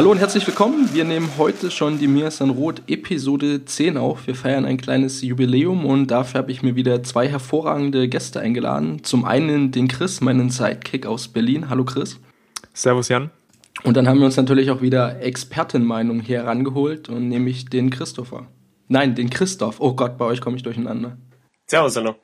Hallo und herzlich willkommen. Wir nehmen heute schon die Mir San Rot Episode 10 auf. Wir feiern ein kleines Jubiläum und dafür habe ich mir wieder zwei hervorragende Gäste eingeladen. Zum einen den Chris, meinen Sidekick aus Berlin. Hallo Chris. Servus Jan. Und dann haben wir uns natürlich auch wieder Expertenmeinung hier herangeholt und nämlich den Christopher. Nein, den Christoph. Oh Gott, bei euch komme ich durcheinander. Servus, hallo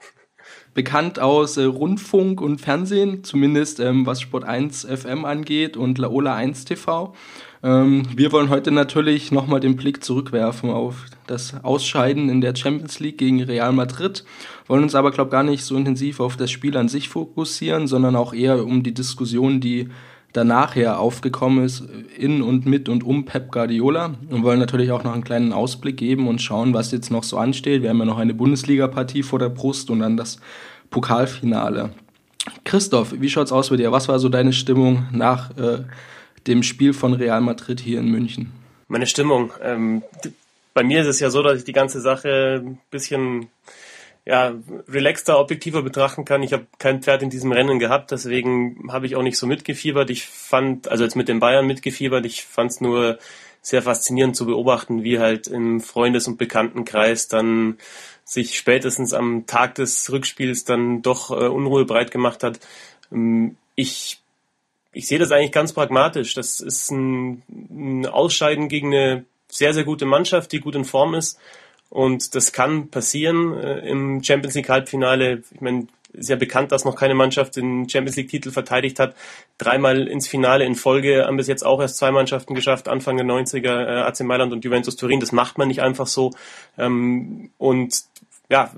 bekannt aus äh, Rundfunk und Fernsehen, zumindest ähm, was Sport 1 FM angeht und Laola 1 TV. Ähm, wir wollen heute natürlich nochmal den Blick zurückwerfen auf das Ausscheiden in der Champions League gegen Real Madrid, wollen uns aber, glaube ich, gar nicht so intensiv auf das Spiel an sich fokussieren, sondern auch eher um die Diskussion, die danach ja aufgekommen ist, in und mit und um Pep Guardiola und wollen natürlich auch noch einen kleinen Ausblick geben und schauen, was jetzt noch so ansteht. Wir haben ja noch eine Bundesliga-Partie vor der Brust und dann das Pokalfinale. Christoph, wie schaut's aus bei dir? Was war so deine Stimmung nach äh, dem Spiel von Real Madrid hier in München? Meine Stimmung. Ähm, bei mir ist es ja so, dass ich die ganze Sache ein bisschen ja, relaxter, objektiver betrachten kann. Ich habe kein Pferd in diesem Rennen gehabt, deswegen habe ich auch nicht so mitgefiebert. Ich fand, also jetzt mit den Bayern mitgefiebert, ich fand es nur sehr faszinierend zu beobachten, wie halt im Freundes- und Bekanntenkreis dann sich spätestens am Tag des Rückspiels dann doch äh, Unruhe breit gemacht hat. Ähm, ich ich sehe das eigentlich ganz pragmatisch. Das ist ein, ein Ausscheiden gegen eine sehr, sehr gute Mannschaft, die gut in Form ist. Und das kann passieren äh, im Champions League Halbfinale. Ich meine, ist ja bekannt, dass noch keine Mannschaft den Champions League Titel verteidigt hat. Dreimal ins Finale in Folge haben bis jetzt auch erst zwei Mannschaften geschafft, Anfang der 90er, äh, AC Mailand und Juventus Turin. Das macht man nicht einfach so. Ähm, und ja,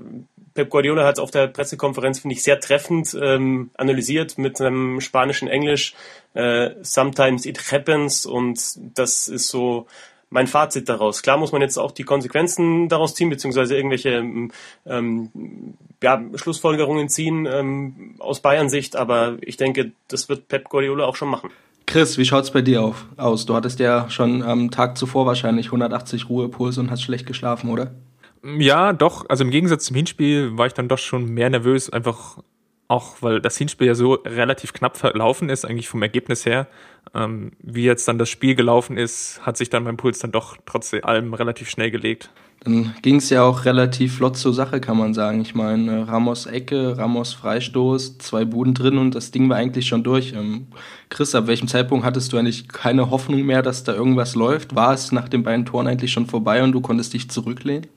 Pep Guardiola hat es auf der Pressekonferenz, finde ich, sehr treffend ähm, analysiert mit einem spanischen Englisch. Äh, Sometimes it happens und das ist so mein Fazit daraus. Klar muss man jetzt auch die Konsequenzen daraus ziehen, beziehungsweise irgendwelche ähm, ja, Schlussfolgerungen ziehen ähm, aus Bayern-Sicht, aber ich denke, das wird Pep Guardiola auch schon machen. Chris, wie schaut's bei dir auf, aus? Du hattest ja schon am Tag zuvor wahrscheinlich 180 Ruhepuls und hast schlecht geschlafen, oder? Ja, doch. Also im Gegensatz zum Hinspiel war ich dann doch schon mehr nervös, einfach auch, weil das Hinspiel ja so relativ knapp verlaufen ist, eigentlich vom Ergebnis her. Ähm, wie jetzt dann das Spiel gelaufen ist, hat sich dann mein Puls dann doch trotz allem relativ schnell gelegt. Dann ging es ja auch relativ flott zur Sache, kann man sagen. Ich meine, Ramos Ecke, Ramos Freistoß, zwei Buden drin und das Ding war eigentlich schon durch. Ähm, Chris, ab welchem Zeitpunkt hattest du eigentlich keine Hoffnung mehr, dass da irgendwas läuft? War es nach den beiden Toren eigentlich schon vorbei und du konntest dich zurücklehnen?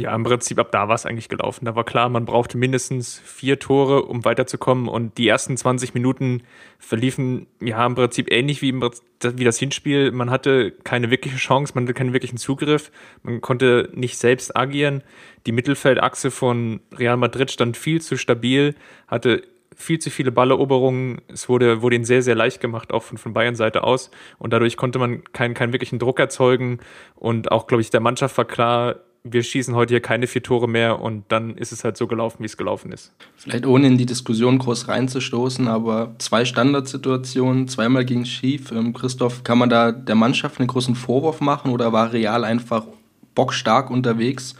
Ja, im Prinzip ab da war es eigentlich gelaufen. Da war klar, man brauchte mindestens vier Tore, um weiterzukommen. Und die ersten 20 Minuten verliefen ja im Prinzip ähnlich wie, im, wie das Hinspiel. Man hatte keine wirkliche Chance, man hatte keinen wirklichen Zugriff, man konnte nicht selbst agieren. Die Mittelfeldachse von Real Madrid stand viel zu stabil, hatte viel zu viele Balleroberungen. Es wurde, wurde ihnen sehr, sehr leicht gemacht, auch von, von Bayern Seite aus. Und dadurch konnte man keinen, keinen wirklichen Druck erzeugen. Und auch, glaube ich, der Mannschaft war klar, wir schießen heute hier keine vier Tore mehr und dann ist es halt so gelaufen, wie es gelaufen ist. Vielleicht ohne in die Diskussion groß reinzustoßen, aber zwei Standardsituationen, zweimal ging es schief. Ähm, Christoph, kann man da der Mannschaft einen großen Vorwurf machen oder war Real einfach bockstark unterwegs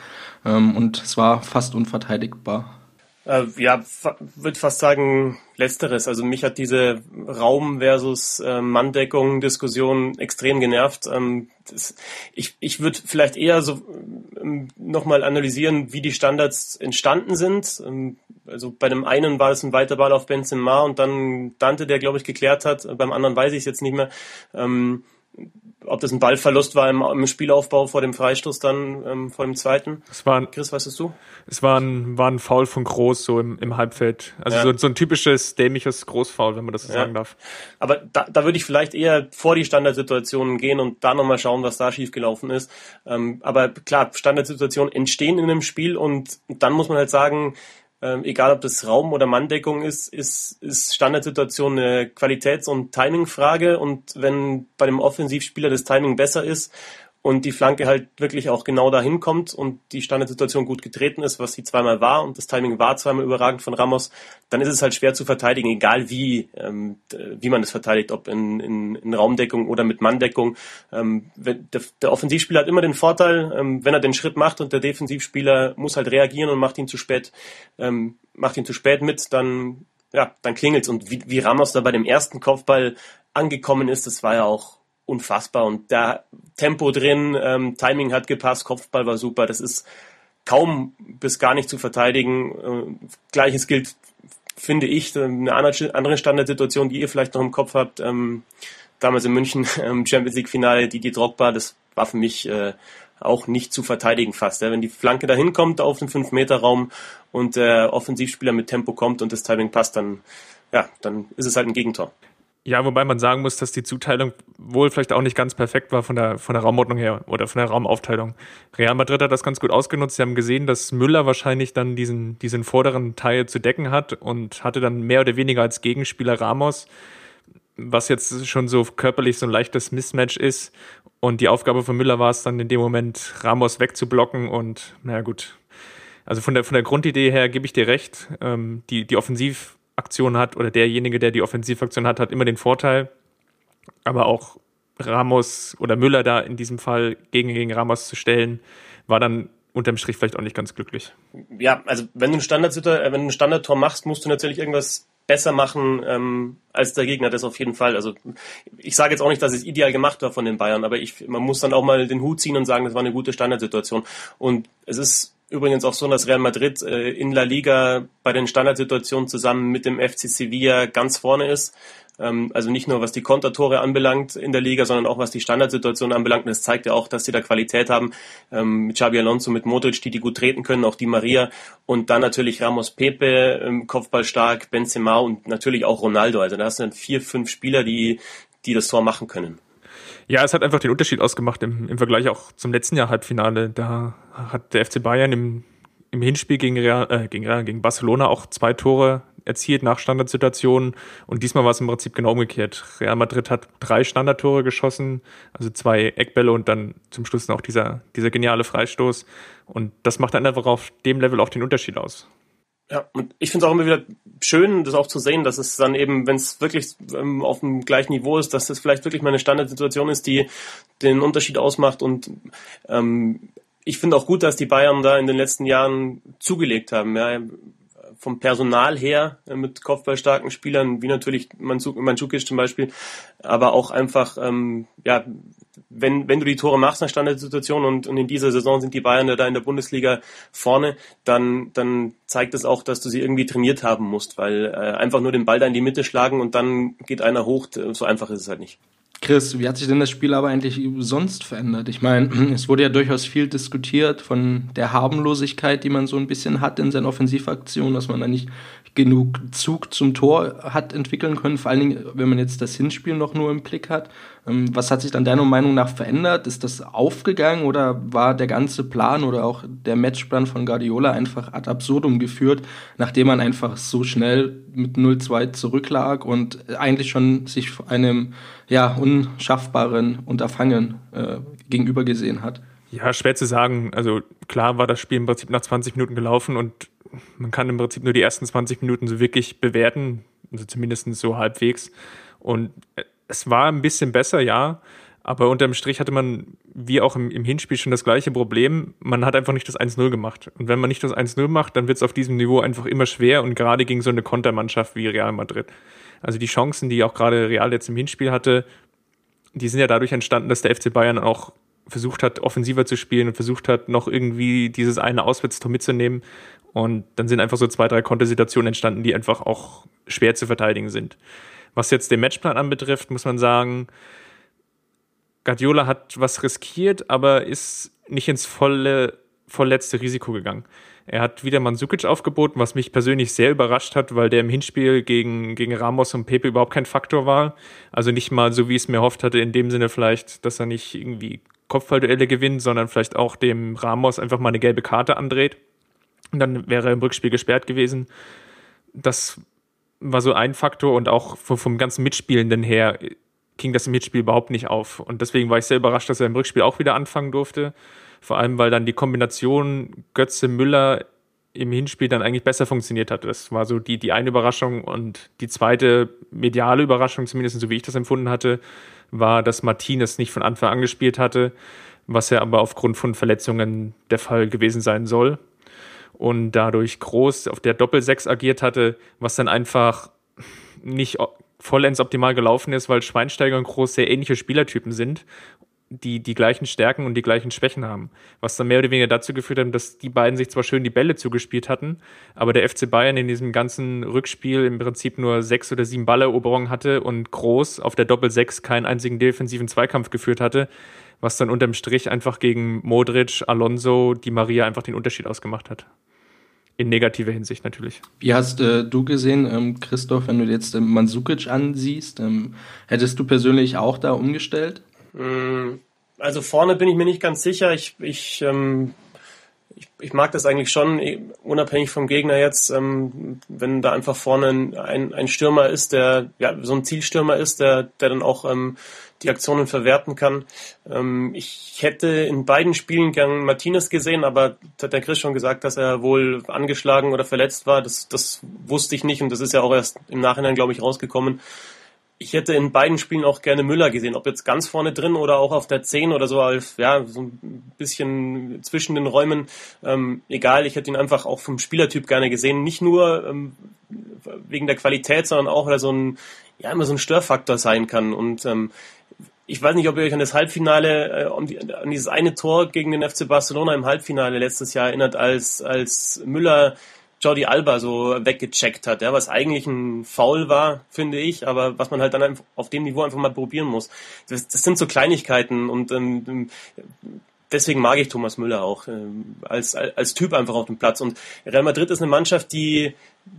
ähm, und es war fast unverteidigbar? Äh, ja, würde fast sagen letzteres. Also mich hat diese Raum versus äh, Manndeckung Diskussion extrem genervt. Ähm, das, ich ich würde vielleicht eher so ähm, nochmal analysieren, wie die Standards entstanden sind. Ähm, also bei dem einen war es ein weiter Ball auf Benzema und dann Dante, der glaube ich geklärt hat. Beim anderen weiß ich es jetzt nicht mehr. Ähm, ob das ein Ballverlust war im, im Spielaufbau vor dem Freistoß dann, ähm, vor dem zweiten. Es war ein, Chris, weißt du? Es war ein, war ein Foul von Groß so im, im Halbfeld. Also ja. so, so ein typisches dämliches Großfoul, wenn man das so ja. sagen darf. Aber da, da würde ich vielleicht eher vor die Standardsituationen gehen und da nochmal schauen, was da schiefgelaufen ist. Ähm, aber klar, Standardsituationen entstehen in einem Spiel und dann muss man halt sagen, ähm, egal ob das Raum- oder Manndeckung ist, ist, ist Standardsituation eine Qualitäts- und Timingfrage. Und wenn bei dem Offensivspieler das Timing besser ist und die Flanke halt wirklich auch genau dahin kommt und die Standardsituation gut getreten ist, was sie zweimal war und das Timing war zweimal überragend von Ramos, dann ist es halt schwer zu verteidigen, egal wie, ähm, wie man es verteidigt, ob in, in, in Raumdeckung oder mit Manndeckung. Ähm, der, der Offensivspieler hat immer den Vorteil, ähm, wenn er den Schritt macht und der Defensivspieler muss halt reagieren und macht ihn zu spät, ähm, macht ihn zu spät mit, dann ja, dann klingelt's. Und wie, wie Ramos da bei dem ersten Kopfball angekommen ist, das war ja auch unfassbar. Und da Tempo drin, ähm, Timing hat gepasst, Kopfball war super. Das ist kaum bis gar nicht zu verteidigen. Äh, Gleiches gilt, finde ich, eine andere Standardsituation, die ihr vielleicht noch im Kopf habt. Ähm, damals in München ähm, Champions League Finale, die die Drogba, das war für mich äh, auch nicht zu verteidigen fast. Ja. Wenn die Flanke dahin kommt auf den 5-Meter-Raum und der Offensivspieler mit Tempo kommt und das Timing passt, dann, ja, dann ist es halt ein Gegentor. Ja, wobei man sagen muss, dass die Zuteilung wohl vielleicht auch nicht ganz perfekt war von der, von der Raumordnung her oder von der Raumaufteilung. Real Madrid hat das ganz gut ausgenutzt. Sie haben gesehen, dass Müller wahrscheinlich dann diesen, diesen vorderen Teil zu decken hat und hatte dann mehr oder weniger als Gegenspieler Ramos, was jetzt schon so körperlich so ein leichtes Mismatch ist. Und die Aufgabe von Müller war es dann in dem Moment, Ramos wegzublocken und, naja, gut. Also von der, von der Grundidee her gebe ich dir recht. Ähm, die, die Offensiv- Aktion hat oder derjenige, der die Offensivaktion hat, hat immer den Vorteil. Aber auch Ramos oder Müller da in diesem Fall gegen, gegen Ramos zu stellen, war dann unterm Strich vielleicht auch nicht ganz glücklich. Ja, also wenn du ein äh, wenn Standardtor machst, musst du natürlich irgendwas besser machen ähm, als der Gegner, das auf jeden Fall. Also ich sage jetzt auch nicht, dass es ideal gemacht war von den Bayern, aber ich, man muss dann auch mal den Hut ziehen und sagen, das war eine gute Standardsituation. Und es ist übrigens auch so, dass Real Madrid äh, in La Liga bei den Standardsituationen zusammen mit dem FC Sevilla ganz vorne ist. Ähm, also nicht nur was die Kontertore anbelangt in der Liga, sondern auch was die Standardsituation anbelangt. Und das zeigt ja auch, dass sie da Qualität haben. Ähm, mit Xabi Alonso, mit Modric, die die gut treten können, auch die Maria. Und dann natürlich Ramos Pepe, ähm, Kopfball stark, Benzema und natürlich auch Ronaldo. Also da hast du dann vier, fünf Spieler, die, die das Tor machen können. Ja, es hat einfach den Unterschied ausgemacht im, im Vergleich auch zum letzten Jahr Halbfinale. Da hat der FC Bayern im, im Hinspiel gegen, Real, äh, gegen, Real, gegen Barcelona auch zwei Tore erzielt nach Standardsituationen und diesmal war es im Prinzip genau umgekehrt. Real Madrid hat drei Standardtore geschossen, also zwei Eckbälle und dann zum Schluss noch dieser, dieser geniale Freistoß und das macht dann einfach auf dem Level auch den Unterschied aus. Ja, und ich finde es auch immer wieder schön, das auch zu sehen, dass es dann eben, wenn es wirklich ähm, auf dem gleichen Niveau ist, dass es vielleicht wirklich mal eine Standardsituation ist, die den Unterschied ausmacht. Und ähm, ich finde auch gut, dass die Bayern da in den letzten Jahren zugelegt haben. Ja, vom Personal her äh, mit kopfballstarken Spielern, wie natürlich Mandzukic zum Beispiel, aber auch einfach, ähm, ja, wenn, wenn du die Tore machst nach Standardsituation und, und in dieser Saison sind die Bayern da in der Bundesliga vorne, dann, dann zeigt es auch, dass du sie irgendwie trainiert haben musst, weil äh, einfach nur den Ball da in die Mitte schlagen und dann geht einer hoch, so einfach ist es halt nicht. Chris, wie hat sich denn das Spiel aber eigentlich sonst verändert? Ich meine, es wurde ja durchaus viel diskutiert von der Harmlosigkeit, die man so ein bisschen hat in seinen Offensivaktionen, dass man da nicht genug Zug zum Tor hat entwickeln können, vor allen Dingen, wenn man jetzt das Hinspiel noch nur im Blick hat. Ähm, was hat sich dann deiner Meinung nach verändert? Ist das aufgegangen oder war der ganze Plan oder auch der Matchplan von Guardiola einfach ad absurdum geführt, nachdem man einfach so schnell mit 0-2 zurücklag und eigentlich schon sich einem ja, unschaffbaren Unterfangen äh, gegenüber gesehen hat? Ja, schwer zu sagen. Also klar war das Spiel im Prinzip nach 20 Minuten gelaufen und man kann im Prinzip nur die ersten 20 Minuten so wirklich bewerten, also zumindest so halbwegs. Und es war ein bisschen besser, ja, aber unterm Strich hatte man, wie auch im, im Hinspiel, schon das gleiche Problem. Man hat einfach nicht das 1-0 gemacht. Und wenn man nicht das 1-0 macht, dann wird es auf diesem Niveau einfach immer schwer und gerade gegen so eine Kontermannschaft wie Real Madrid. Also die Chancen, die auch gerade Real jetzt im Hinspiel hatte, die sind ja dadurch entstanden, dass der FC Bayern auch versucht hat, offensiver zu spielen und versucht hat, noch irgendwie dieses eine Auswärtstor mitzunehmen. Und dann sind einfach so zwei, drei Kontersituationen entstanden, die einfach auch schwer zu verteidigen sind. Was jetzt den Matchplan anbetrifft, muss man sagen, Guardiola hat was riskiert, aber ist nicht ins volle, vollletzte Risiko gegangen. Er hat wieder Mandzukic aufgeboten, was mich persönlich sehr überrascht hat, weil der im Hinspiel gegen, gegen Ramos und Pepe überhaupt kein Faktor war. Also nicht mal so, wie ich es mir erhofft hatte, in dem Sinne vielleicht, dass er nicht irgendwie Kopfballduelle gewinnt, sondern vielleicht auch dem Ramos einfach mal eine gelbe Karte andreht. Und dann wäre er im Rückspiel gesperrt gewesen. Das war so ein Faktor und auch vom ganzen Mitspielenden her ging das im Hinspiel überhaupt nicht auf. Und deswegen war ich sehr überrascht, dass er im Rückspiel auch wieder anfangen durfte. Vor allem, weil dann die Kombination Götze-Müller im Hinspiel dann eigentlich besser funktioniert hat. Das war so die, die eine Überraschung. Und die zweite mediale Überraschung, zumindest so wie ich das empfunden hatte, war, dass Martinez nicht von Anfang an gespielt hatte, was ja aber aufgrund von Verletzungen der Fall gewesen sein soll. Und dadurch groß auf der Doppel-6 agiert hatte, was dann einfach nicht vollends optimal gelaufen ist, weil Schweinsteiger und Groß sehr ähnliche Spielertypen sind die die gleichen Stärken und die gleichen Schwächen haben. Was dann mehr oder weniger dazu geführt hat, dass die beiden sich zwar schön die Bälle zugespielt hatten, aber der FC Bayern in diesem ganzen Rückspiel im Prinzip nur sechs oder sieben Balleroberungen hatte und Groß auf der Doppel-6 keinen einzigen defensiven Zweikampf geführt hatte, was dann unterm Strich einfach gegen Modric, Alonso, Di Maria einfach den Unterschied ausgemacht hat. In negativer Hinsicht natürlich. Wie hast äh, du gesehen, ähm, Christoph, wenn du jetzt ähm, Mansukic ansiehst, ähm, hättest du persönlich auch da umgestellt? Mm, also vorne bin ich mir nicht ganz sicher. Ich, ich, ähm, ich, ich mag das eigentlich schon, eh, unabhängig vom Gegner jetzt, ähm, wenn da einfach vorne ein, ein Stürmer ist, der ja so ein Zielstürmer ist, der, der dann auch ähm, die Aktionen verwerten kann. Ähm, ich hätte in beiden Spielen gern Martinez gesehen, aber hat der Chris schon gesagt, dass er wohl angeschlagen oder verletzt war. Das, das wusste ich nicht und das ist ja auch erst im Nachhinein, glaube ich, rausgekommen ich hätte in beiden Spielen auch gerne Müller gesehen, ob jetzt ganz vorne drin oder auch auf der 10 oder so, ja, so ein bisschen zwischen den Räumen. Ähm, egal, ich hätte ihn einfach auch vom Spielertyp gerne gesehen. Nicht nur ähm, wegen der Qualität, sondern auch, weil er so ein, ja, immer so ein Störfaktor sein kann. Und ähm, ich weiß nicht, ob ihr euch an das Halbfinale, äh, an dieses eine Tor gegen den FC Barcelona im Halbfinale letztes Jahr erinnert, als, als Müller Jordi Alba so weggecheckt hat, ja, was eigentlich ein Foul war, finde ich, aber was man halt dann auf dem Niveau einfach mal probieren muss. Das, das sind so Kleinigkeiten und ähm, deswegen mag ich Thomas Müller auch äh, als, als Typ einfach auf dem Platz. Und Real Madrid ist eine Mannschaft, die,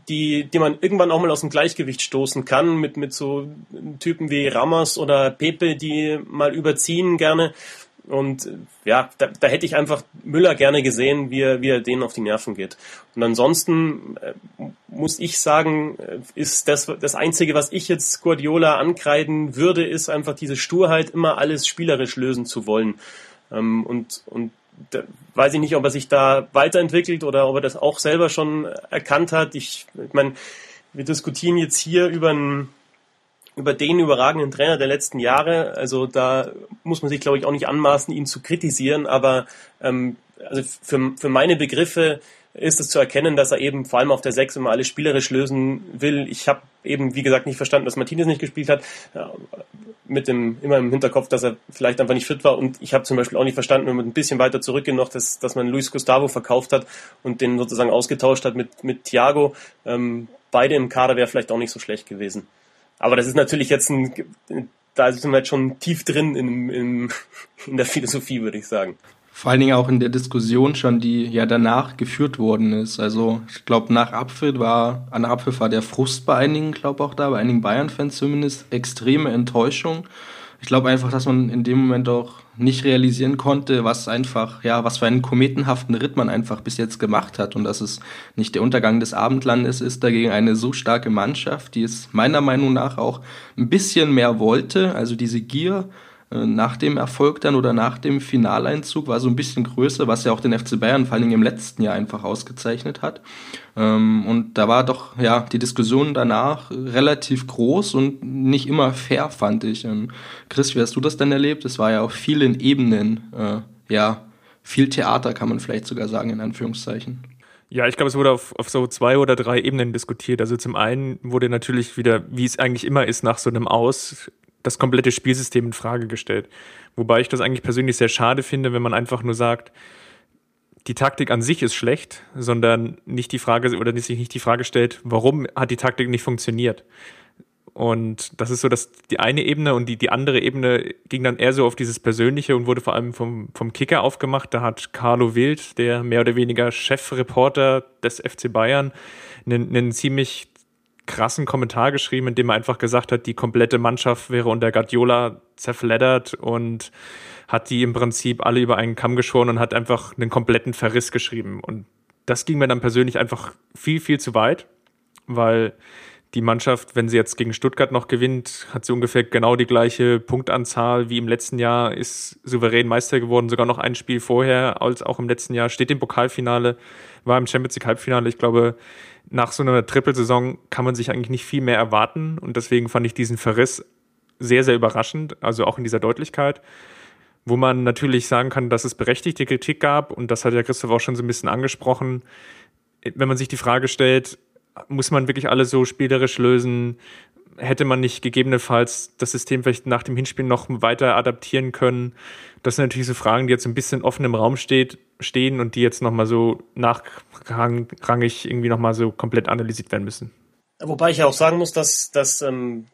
die, die man irgendwann auch mal aus dem Gleichgewicht stoßen kann mit, mit so Typen wie Ramos oder Pepe, die mal überziehen gerne. Und ja, da, da hätte ich einfach Müller gerne gesehen, wie er, wie er denen auf die Nerven geht. Und ansonsten äh, muss ich sagen, äh, ist das das Einzige, was ich jetzt Guardiola ankreiden würde, ist einfach diese Sturheit, immer alles spielerisch lösen zu wollen. Ähm, und und da weiß ich nicht, ob er sich da weiterentwickelt oder ob er das auch selber schon erkannt hat. Ich, ich meine, wir diskutieren jetzt hier über ein über den überragenden Trainer der letzten Jahre. Also da muss man sich, glaube ich, auch nicht anmaßen, ihn zu kritisieren. Aber ähm, also für, für meine Begriffe ist es zu erkennen, dass er eben vor allem auf der Sechs immer alles spielerisch lösen will. Ich habe eben, wie gesagt, nicht verstanden, dass Martinez nicht gespielt hat. Mit dem immer im Hinterkopf, dass er vielleicht einfach nicht fit war. Und ich habe zum Beispiel auch nicht verstanden, wenn man ein bisschen weiter zurückgehen noch, dass, dass man Luis Gustavo verkauft hat und den sozusagen ausgetauscht hat mit, mit Thiago. Ähm, beide im Kader wäre vielleicht auch nicht so schlecht gewesen. Aber das ist natürlich jetzt ein, da sind wir jetzt schon tief drin in, in, in der Philosophie, würde ich sagen. Vor allen Dingen auch in der Diskussion schon, die ja danach geführt worden ist. Also ich glaube, nach Abpfiff war, an Abpfiff war der Frust bei einigen, glaube auch da, bei einigen Bayern-Fans zumindest, extreme Enttäuschung ich glaube einfach, dass man in dem Moment auch nicht realisieren konnte, was einfach, ja, was für einen kometenhaften Ritt man einfach bis jetzt gemacht hat und dass es nicht der Untergang des Abendlandes ist, dagegen eine so starke Mannschaft, die es meiner Meinung nach auch ein bisschen mehr wollte, also diese Gier, nach dem Erfolg dann oder nach dem Finaleinzug war so ein bisschen größer, was ja auch den FC Bayern vor allen Dingen im letzten Jahr einfach ausgezeichnet hat. Ähm, und da war doch ja die Diskussion danach relativ groß und nicht immer fair, fand ich. Und Chris, wie hast du das denn erlebt? Es war ja auf vielen Ebenen, äh, ja, viel Theater kann man vielleicht sogar sagen, in Anführungszeichen. Ja, ich glaube, es wurde auf, auf so zwei oder drei Ebenen diskutiert. Also zum einen wurde natürlich wieder, wie es eigentlich immer ist, nach so einem Aus das komplette Spielsystem in Frage gestellt. Wobei ich das eigentlich persönlich sehr schade finde, wenn man einfach nur sagt, die Taktik an sich ist schlecht, sondern nicht die Frage oder sich nicht die Frage stellt, warum hat die Taktik nicht funktioniert. Und das ist so dass die eine Ebene und die, die andere Ebene ging dann eher so auf dieses Persönliche und wurde vor allem vom, vom Kicker aufgemacht. Da hat Carlo Wild, der mehr oder weniger Chefreporter des FC Bayern, einen, einen ziemlich krassen Kommentar geschrieben, in dem er einfach gesagt hat, die komplette Mannschaft wäre unter Guardiola zerfleddert und hat die im Prinzip alle über einen Kamm geschoren und hat einfach einen kompletten Verriss geschrieben. Und das ging mir dann persönlich einfach viel, viel zu weit, weil die Mannschaft, wenn sie jetzt gegen Stuttgart noch gewinnt, hat sie ungefähr genau die gleiche Punktanzahl wie im letzten Jahr, ist souverän Meister geworden, sogar noch ein Spiel vorher als auch im letzten Jahr, steht im Pokalfinale, war im Champions League Halbfinale. Ich glaube, nach so einer Trippelsaison kann man sich eigentlich nicht viel mehr erwarten und deswegen fand ich diesen Verriss sehr, sehr überraschend, also auch in dieser Deutlichkeit wo man natürlich sagen kann, dass es berechtigte Kritik gab und das hat ja Christoph auch schon so ein bisschen angesprochen. Wenn man sich die Frage stellt, muss man wirklich alles so spielerisch lösen? Hätte man nicht gegebenenfalls das System vielleicht nach dem Hinspiel noch weiter adaptieren können? Das sind natürlich so Fragen, die jetzt ein bisschen offen im Raum steht, stehen und die jetzt nochmal so nachrangig irgendwie nochmal so komplett analysiert werden müssen. Wobei ich ja auch sagen muss, dass, dass ähm,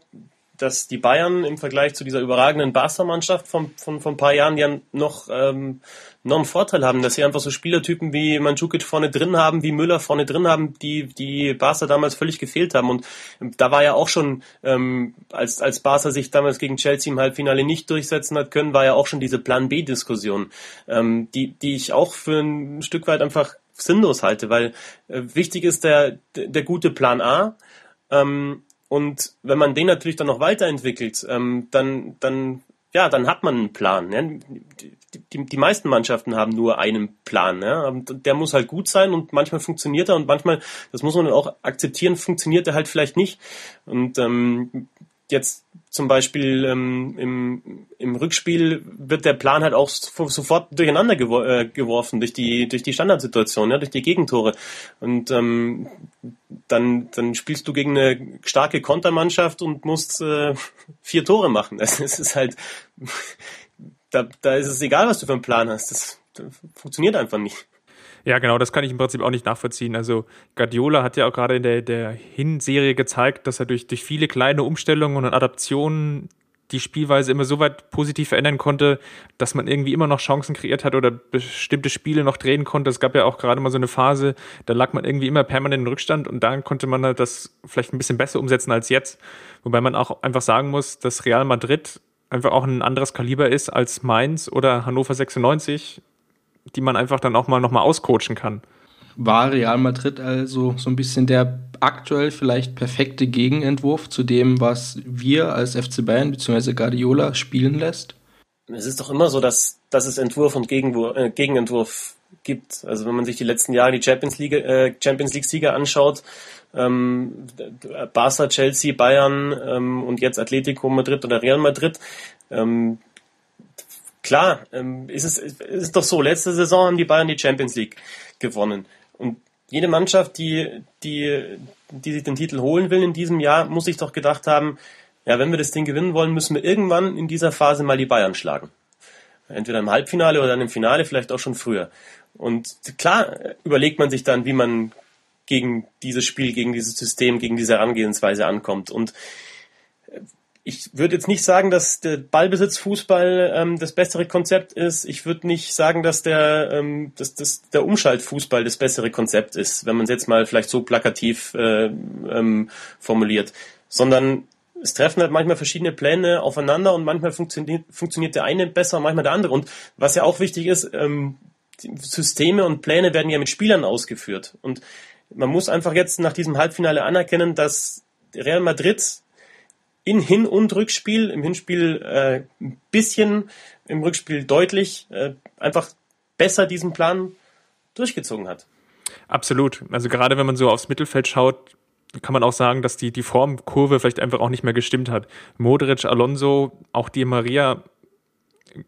dass die Bayern im Vergleich zu dieser überragenden Barca-Mannschaft von, von, von ein paar Jahren ja noch, ähm, noch einen Vorteil haben, dass sie einfach so Spielertypen wie Mandzukic vorne drin haben, wie Müller vorne drin haben, die die Barca damals völlig gefehlt haben. Und da war ja auch schon, ähm, als, als Barca sich damals gegen Chelsea im Halbfinale nicht durchsetzen hat können, war ja auch schon diese Plan B-Diskussion, ähm, die, die ich auch für ein Stück weit einfach sinnlos halte, weil äh, wichtig ist der, der gute Plan A, ähm, und wenn man den natürlich dann noch weiterentwickelt, ähm, dann, dann, ja, dann hat man einen Plan. Ja? Die, die, die meisten Mannschaften haben nur einen Plan. Ja? Der muss halt gut sein und manchmal funktioniert er und manchmal, das muss man auch akzeptieren, funktioniert er halt vielleicht nicht. Und ähm, jetzt zum Beispiel ähm, im, im Rückspiel wird der Plan halt auch sofort durcheinander gewor äh, geworfen durch die durch die Standardsituation, ja, durch die Gegentore. Und ähm, dann dann spielst du gegen eine starke Kontermannschaft und musst äh, vier Tore machen. Das, ist halt da, da ist es egal, was du für einen Plan hast. Das, das funktioniert einfach nicht. Ja, genau, das kann ich im Prinzip auch nicht nachvollziehen. Also Guardiola hat ja auch gerade in der, der Hinserie gezeigt, dass er durch, durch viele kleine Umstellungen und Adaptionen die Spielweise immer so weit positiv verändern konnte, dass man irgendwie immer noch Chancen kreiert hat oder bestimmte Spiele noch drehen konnte. Es gab ja auch gerade mal so eine Phase, da lag man irgendwie immer permanent im Rückstand und dann konnte man halt das vielleicht ein bisschen besser umsetzen als jetzt. Wobei man auch einfach sagen muss, dass Real Madrid einfach auch ein anderes Kaliber ist als Mainz oder Hannover 96 die man einfach dann auch mal nochmal auscoachen kann. War Real Madrid also so ein bisschen der aktuell vielleicht perfekte Gegenentwurf zu dem, was wir als FC Bayern bzw. Guardiola spielen lässt? Es ist doch immer so, dass, dass es Entwurf und Gegenwurf, äh, Gegenentwurf gibt. Also wenn man sich die letzten Jahre die Champions League, äh, Champions League Sieger anschaut, ähm, Barca, Chelsea, Bayern ähm, und jetzt Atletico Madrid oder Real Madrid, ähm, klar, ähm, ist es ist doch so, letzte Saison haben die Bayern die Champions League gewonnen. Und jede Mannschaft, die, die, die sich den Titel holen will in diesem Jahr, muss sich doch gedacht haben, ja, wenn wir das Ding gewinnen wollen, müssen wir irgendwann in dieser Phase mal die Bayern schlagen. Entweder im Halbfinale oder dann im Finale, vielleicht auch schon früher. Und klar überlegt man sich dann, wie man gegen dieses Spiel, gegen dieses System, gegen diese Herangehensweise ankommt. Und ich würde jetzt nicht sagen, dass der Ballbesitzfußball ähm, das bessere Konzept ist. Ich würde nicht sagen, dass der, ähm, dass, dass der Umschaltfußball das bessere Konzept ist, wenn man es jetzt mal vielleicht so plakativ äh, ähm, formuliert. Sondern es treffen halt manchmal verschiedene Pläne aufeinander und manchmal funktioniert, funktioniert der eine besser, manchmal der andere. Und was ja auch wichtig ist, ähm, Systeme und Pläne werden ja mit Spielern ausgeführt. Und man muss einfach jetzt nach diesem Halbfinale anerkennen, dass Real Madrid in Hin- und Rückspiel, im Hinspiel äh, ein bisschen, im Rückspiel deutlich, äh, einfach besser diesen Plan durchgezogen hat. Absolut. Also gerade wenn man so aufs Mittelfeld schaut, kann man auch sagen, dass die, die Formkurve vielleicht einfach auch nicht mehr gestimmt hat. Modric, Alonso, auch Di Maria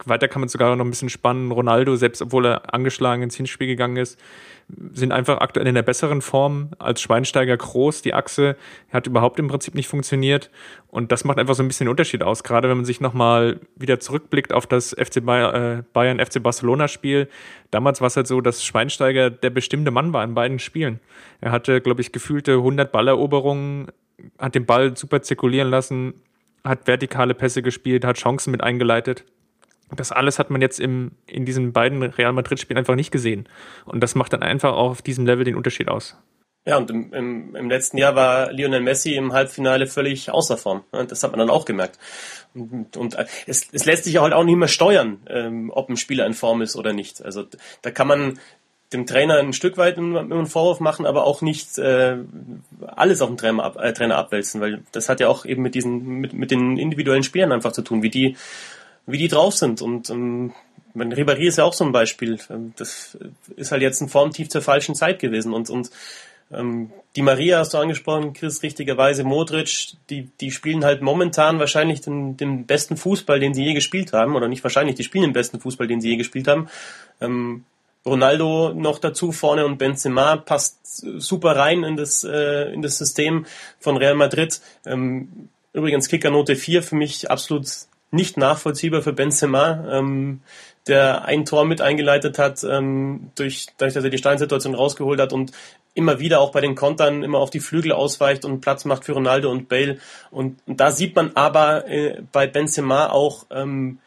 weiter kann man sogar noch ein bisschen spannen. Ronaldo, selbst obwohl er angeschlagen ins Hinspiel gegangen ist, sind einfach aktuell in der besseren Form als Schweinsteiger groß. Die Achse hat überhaupt im Prinzip nicht funktioniert. Und das macht einfach so ein bisschen den Unterschied aus. Gerade wenn man sich nochmal wieder zurückblickt auf das FC Bayern, äh, Bayern FC Barcelona Spiel. Damals war es halt so, dass Schweinsteiger der bestimmte Mann war in beiden Spielen. Er hatte, glaube ich, gefühlte 100 Balleroberungen, hat den Ball super zirkulieren lassen, hat vertikale Pässe gespielt, hat Chancen mit eingeleitet. Das alles hat man jetzt im, in diesen beiden Real Madrid-Spielen einfach nicht gesehen. Und das macht dann einfach auch auf diesem Level den Unterschied aus. Ja, und im, im, im letzten Jahr war Lionel Messi im Halbfinale völlig außer Form. Das hat man dann auch gemerkt. Und, und es, es lässt sich halt auch nicht mehr steuern, ähm, ob ein Spieler in Form ist oder nicht. Also da kann man dem Trainer ein Stück weit einen Vorwurf machen, aber auch nicht äh, alles auf den Trainer, ab, äh, Trainer abwälzen, weil das hat ja auch eben mit diesen mit, mit den individuellen Spielern einfach zu tun, wie die wie die drauf sind und ähm, mein Ribéry ist ja auch so ein Beispiel. Ähm, das ist halt jetzt ein Formtief zur falschen Zeit gewesen und und ähm, die Maria hast du angesprochen, Chris, richtigerweise, Modric, die, die spielen halt momentan wahrscheinlich den, den besten Fußball, den sie je gespielt haben, oder nicht wahrscheinlich, die spielen den besten Fußball, den sie je gespielt haben. Ähm, Ronaldo noch dazu vorne und Benzema passt super rein in das, äh, in das System von Real Madrid. Ähm, übrigens Kickernote 4 für mich absolut nicht nachvollziehbar für Benzema, ähm, der ein Tor mit eingeleitet hat, ähm, durch, dadurch, dass er die Steinsituation rausgeholt hat und immer wieder auch bei den Kontern immer auf die Flügel ausweicht und Platz macht für Ronaldo und Bale. Und, und da sieht man aber äh, bei Benzema auch, ähm,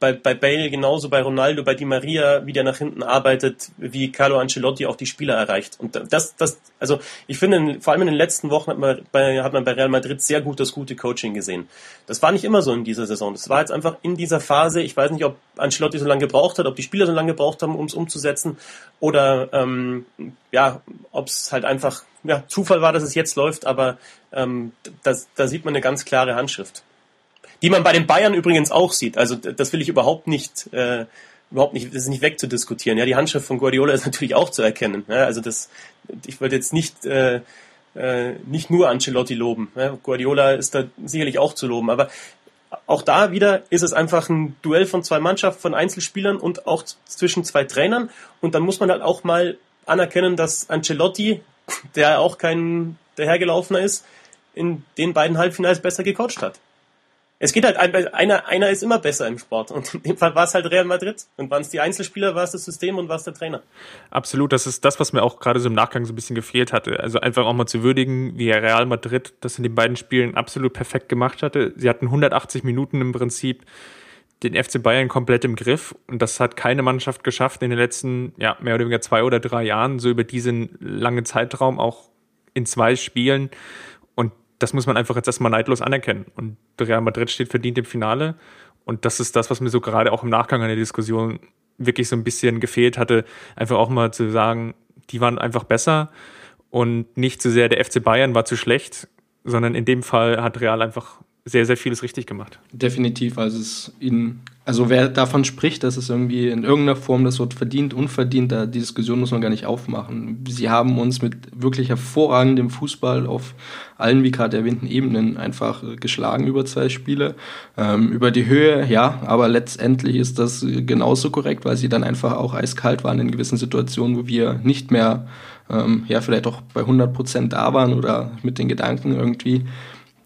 bei, bei Bale genauso, bei Ronaldo, bei Di Maria, wie der nach hinten arbeitet, wie Carlo Ancelotti auch die Spieler erreicht. Und das, das, also ich finde, vor allem in den letzten Wochen hat man bei, hat man bei Real Madrid sehr gut das gute Coaching gesehen. Das war nicht immer so in dieser Saison. Das war jetzt einfach in dieser Phase. Ich weiß nicht, ob Ancelotti so lange gebraucht hat, ob die Spieler so lange gebraucht haben, um es umzusetzen, oder ähm, ja, ob es halt einfach ja, Zufall war, dass es jetzt läuft. Aber ähm, das, da sieht man eine ganz klare Handschrift die man bei den Bayern übrigens auch sieht. Also das will ich überhaupt nicht, äh, überhaupt nicht, das ist nicht wegzudiskutieren. Ja, die Handschrift von Guardiola ist natürlich auch zu erkennen. Ja, also das, ich wollte jetzt nicht äh, äh, nicht nur Ancelotti loben. Ja, Guardiola ist da sicherlich auch zu loben, aber auch da wieder ist es einfach ein Duell von zwei Mannschaften, von Einzelspielern und auch zwischen zwei Trainern. Und dann muss man halt auch mal anerkennen, dass Ancelotti, der auch kein dahergelaufener ist, in den beiden Halbfinals besser gecoacht hat es geht halt, einer, einer ist immer besser im Sport. Und in dem Fall war es halt Real Madrid. Und waren es die Einzelspieler, war es das System und war es der Trainer. Absolut, das ist das, was mir auch gerade so im Nachgang so ein bisschen gefehlt hatte. Also einfach auch mal zu würdigen, wie Real Madrid das in den beiden Spielen absolut perfekt gemacht hatte. Sie hatten 180 Minuten im Prinzip den FC Bayern komplett im Griff. Und das hat keine Mannschaft geschafft in den letzten, ja, mehr oder weniger zwei oder drei Jahren, so über diesen langen Zeitraum, auch in zwei Spielen das muss man einfach jetzt erstmal neidlos anerkennen. Und Real Madrid steht verdient im Finale. Und das ist das, was mir so gerade auch im Nachgang an der Diskussion wirklich so ein bisschen gefehlt hatte, einfach auch mal zu sagen, die waren einfach besser und nicht zu sehr der FC Bayern war zu schlecht, sondern in dem Fall hat Real einfach sehr, sehr vieles richtig gemacht. Definitiv, also es ihnen, also wer davon spricht, dass es irgendwie in irgendeiner Form das Wort verdient, unverdient, da die Diskussion muss man gar nicht aufmachen. Sie haben uns mit wirklich hervorragendem Fußball auf allen, wie gerade erwähnten Ebenen einfach geschlagen über zwei Spiele. Ähm, über die Höhe, ja, aber letztendlich ist das genauso korrekt, weil sie dann einfach auch eiskalt waren in gewissen Situationen, wo wir nicht mehr, ähm, ja, vielleicht auch bei 100 Prozent da waren oder mit den Gedanken irgendwie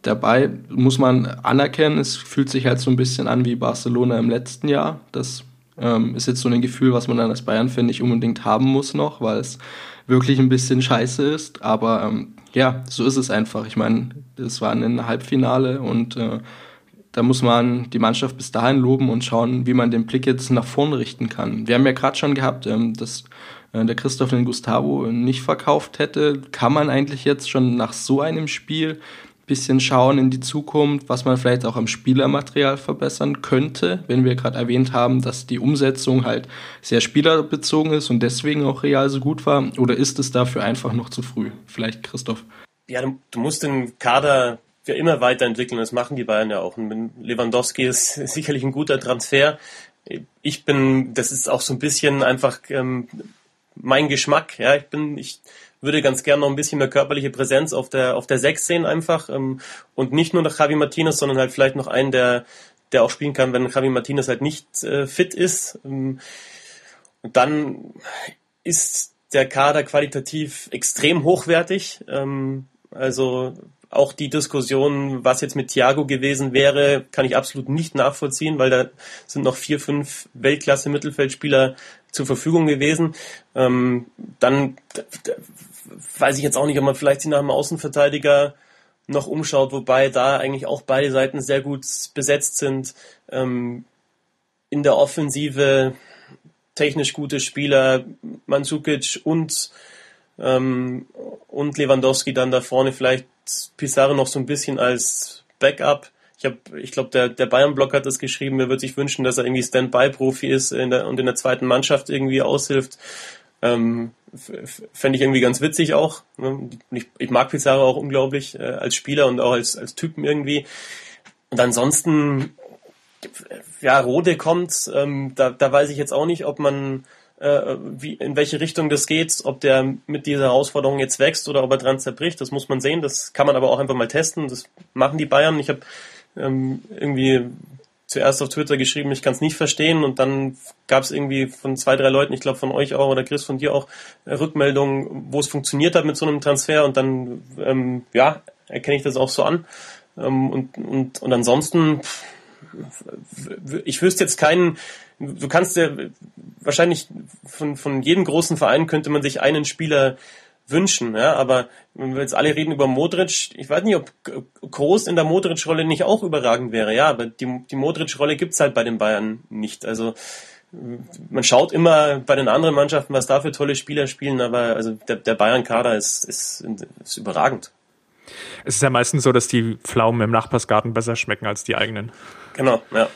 Dabei muss man anerkennen, es fühlt sich halt so ein bisschen an wie Barcelona im letzten Jahr. Das ähm, ist jetzt so ein Gefühl, was man dann als Bayern-Fan nicht unbedingt haben muss noch, weil es wirklich ein bisschen scheiße ist. Aber ähm, ja, so ist es einfach. Ich meine, es war ein Halbfinale und äh, da muss man die Mannschaft bis dahin loben und schauen, wie man den Blick jetzt nach vorne richten kann. Wir haben ja gerade schon gehabt, ähm, dass äh, der Christoph den Gustavo nicht verkauft hätte. Kann man eigentlich jetzt schon nach so einem Spiel bisschen schauen in die Zukunft, was man vielleicht auch am Spielermaterial verbessern könnte, wenn wir gerade erwähnt haben, dass die Umsetzung halt sehr spielerbezogen ist und deswegen auch real so gut war? Oder ist es dafür einfach noch zu früh? Vielleicht Christoph. Ja, du, du musst den Kader ja immer weiterentwickeln. Das machen die Bayern ja auch. Und Lewandowski ist sicherlich ein guter Transfer. Ich bin, das ist auch so ein bisschen einfach ähm, mein Geschmack. Ja, ich bin, ich würde ganz gerne noch ein bisschen mehr körperliche Präsenz auf der auf der Sechs sehen einfach ähm, und nicht nur nach Javi Martinez, sondern halt vielleicht noch einen, der der auch spielen kann, wenn Javi Martinez halt nicht äh, fit ist. Ähm, dann ist der Kader qualitativ extrem hochwertig. Ähm, also auch die Diskussion, was jetzt mit Thiago gewesen wäre, kann ich absolut nicht nachvollziehen, weil da sind noch vier, fünf Weltklasse-Mittelfeldspieler zur Verfügung gewesen. Ähm, dann weiß ich jetzt auch nicht, ob man vielleicht sich nach einem Außenverteidiger noch umschaut, wobei da eigentlich auch beide Seiten sehr gut besetzt sind. Ähm, in der Offensive technisch gute Spieler, Mandzukic und, ähm, und Lewandowski dann da vorne, vielleicht Pizarro noch so ein bisschen als Backup. Ich ich glaube, der, der Bayern-Block hat das geschrieben, er würde sich wünschen, dass er irgendwie Standby-Profi ist in der, und in der zweiten Mannschaft irgendwie aushilft. Ähm, Fände ich irgendwie ganz witzig auch. Ne? Ich, ich mag Pizarro auch unglaublich äh, als Spieler und auch als, als Typen irgendwie. Und ansonsten, ja, Rode kommt, ähm, da, da weiß ich jetzt auch nicht, ob man äh, wie, in welche Richtung das geht, ob der mit dieser Herausforderung jetzt wächst oder ob er dran zerbricht. Das muss man sehen. Das kann man aber auch einfach mal testen. Das machen die Bayern. Ich habe ähm, irgendwie zuerst auf Twitter geschrieben, ich kann es nicht verstehen und dann gab es irgendwie von zwei, drei Leuten, ich glaube von euch auch oder Chris von dir auch, äh, Rückmeldungen, wo es funktioniert hat mit so einem Transfer und dann, ähm, ja, erkenne ich das auch so an. Ähm, und, und, und ansonsten, ich wüsste jetzt keinen, du kannst ja wahrscheinlich von, von jedem großen Verein könnte man sich einen Spieler wünschen, ja, aber wenn wir jetzt alle reden über Modric, ich weiß nicht, ob Groß in der Modric-Rolle nicht auch überragend wäre, ja, aber die, die Modric-Rolle gibt's halt bei den Bayern nicht, also man schaut immer bei den anderen Mannschaften, was da für tolle Spieler spielen, aber also der, der Bayern-Kader ist, ist, ist überragend. Es ist ja meistens so, dass die Pflaumen im Nachbarsgarten besser schmecken als die eigenen. Genau, ja.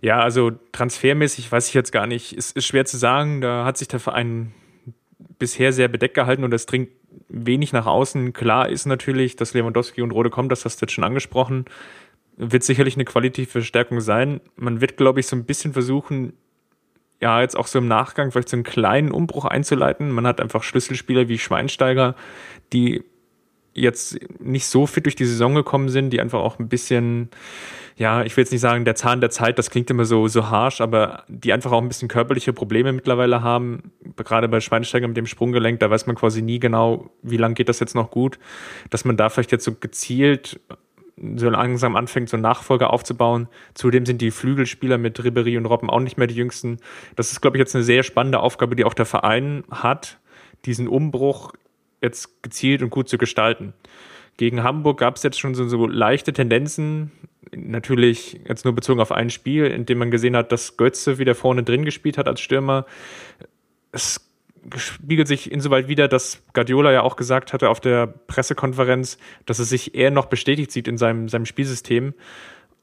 Ja, also transfermäßig weiß ich jetzt gar nicht. Es ist schwer zu sagen. Da hat sich der Verein bisher sehr bedeckt gehalten und es dringt wenig nach außen. Klar ist natürlich, dass Lewandowski und Rode kommt, das hast du jetzt schon angesprochen. Wird sicherlich eine qualitative Verstärkung sein. Man wird, glaube ich, so ein bisschen versuchen, ja, jetzt auch so im Nachgang vielleicht so einen kleinen Umbruch einzuleiten. Man hat einfach Schlüsselspieler wie Schweinsteiger, die jetzt nicht so fit durch die Saison gekommen sind, die einfach auch ein bisschen ja, ich will jetzt nicht sagen, der Zahn der Zeit, das klingt immer so, so harsh, aber die einfach auch ein bisschen körperliche Probleme mittlerweile haben. Gerade bei Schweinsteiger mit dem Sprunggelenk, da weiß man quasi nie genau, wie lange geht das jetzt noch gut, dass man da vielleicht jetzt so gezielt so langsam anfängt, so Nachfolger aufzubauen. Zudem sind die Flügelspieler mit Ribery und Robben auch nicht mehr die jüngsten. Das ist, glaube ich, jetzt eine sehr spannende Aufgabe, die auch der Verein hat, diesen Umbruch jetzt gezielt und gut zu gestalten. Gegen Hamburg gab es jetzt schon so, so leichte Tendenzen, natürlich jetzt nur bezogen auf ein Spiel, in dem man gesehen hat, dass Götze wieder vorne drin gespielt hat als Stürmer. Es spiegelt sich insoweit wieder, dass Guardiola ja auch gesagt hatte auf der Pressekonferenz, dass er sich eher noch bestätigt sieht in seinem, seinem Spielsystem,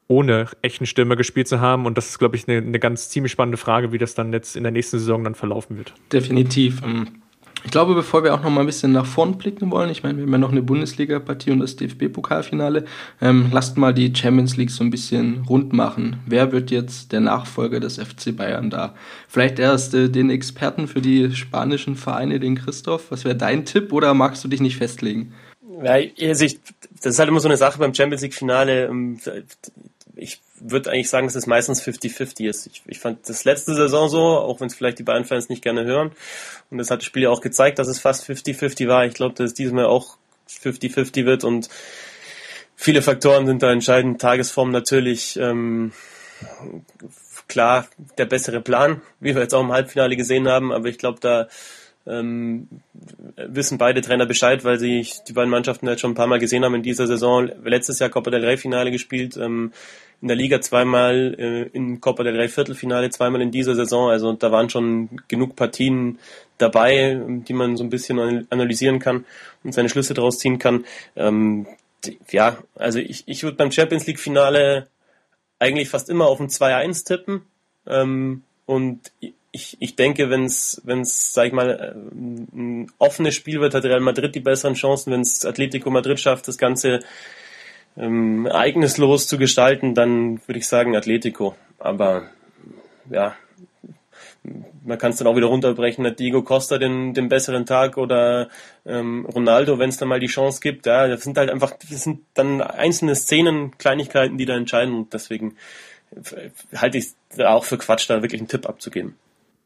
ohne echten Stürmer gespielt zu haben. Und das ist, glaube ich, eine, eine ganz ziemlich spannende Frage, wie das dann jetzt in der nächsten Saison dann verlaufen wird. Definitiv. Ähm, ich glaube, bevor wir auch noch mal ein bisschen nach vorn blicken wollen, ich meine, wir haben ja noch eine Bundesliga-Partie und das DFB-Pokalfinale, ähm, lasst mal die Champions League so ein bisschen rund machen. Wer wird jetzt der Nachfolger des FC Bayern da? Vielleicht erst äh, den Experten für die spanischen Vereine, den Christoph. Was wäre dein Tipp oder magst du dich nicht festlegen? Ja, also ich, das ist halt immer so eine Sache beim Champions League-Finale. Ähm, ich würde eigentlich sagen, dass es meistens 50-50 ist. Ich, ich fand das letzte Saison so, auch wenn es vielleicht die Bayern-Fans nicht gerne hören. Und das hat das Spiel ja auch gezeigt, dass es fast 50-50 war. Ich glaube, dass es diesmal auch 50-50 wird und viele Faktoren sind da entscheidend. Tagesform natürlich, ähm, klar, der bessere Plan, wie wir jetzt auch im Halbfinale gesehen haben, aber ich glaube, da ähm, wissen beide Trainer Bescheid, weil sie die beiden Mannschaften jetzt schon ein paar Mal gesehen haben in dieser Saison. Letztes Jahr Copa del Rey Finale gespielt, ähm, in der Liga zweimal, äh, in Copa del Rey Viertelfinale zweimal in dieser Saison. Also da waren schon genug Partien dabei, die man so ein bisschen analysieren kann und seine Schlüsse daraus ziehen kann. Ähm, ja, also ich, ich würde beim Champions League Finale eigentlich fast immer auf ein 2-1 tippen. Ähm, und ich, ich denke, wenn es, sag ich mal, ein offenes Spiel wird, hat Real Madrid die besseren Chancen. Wenn es Atletico Madrid schafft, das Ganze ähm, ereignislos zu gestalten, dann würde ich sagen Atletico. Aber ja, man kann es dann auch wieder runterbrechen, hat Diego Costa den, den besseren Tag oder ähm, Ronaldo, wenn es dann mal die Chance gibt. Ja, das sind halt einfach, das sind dann einzelne Szenen, Kleinigkeiten, die da entscheiden und deswegen halte ich es auch für Quatsch, da wirklich einen Tipp abzugeben.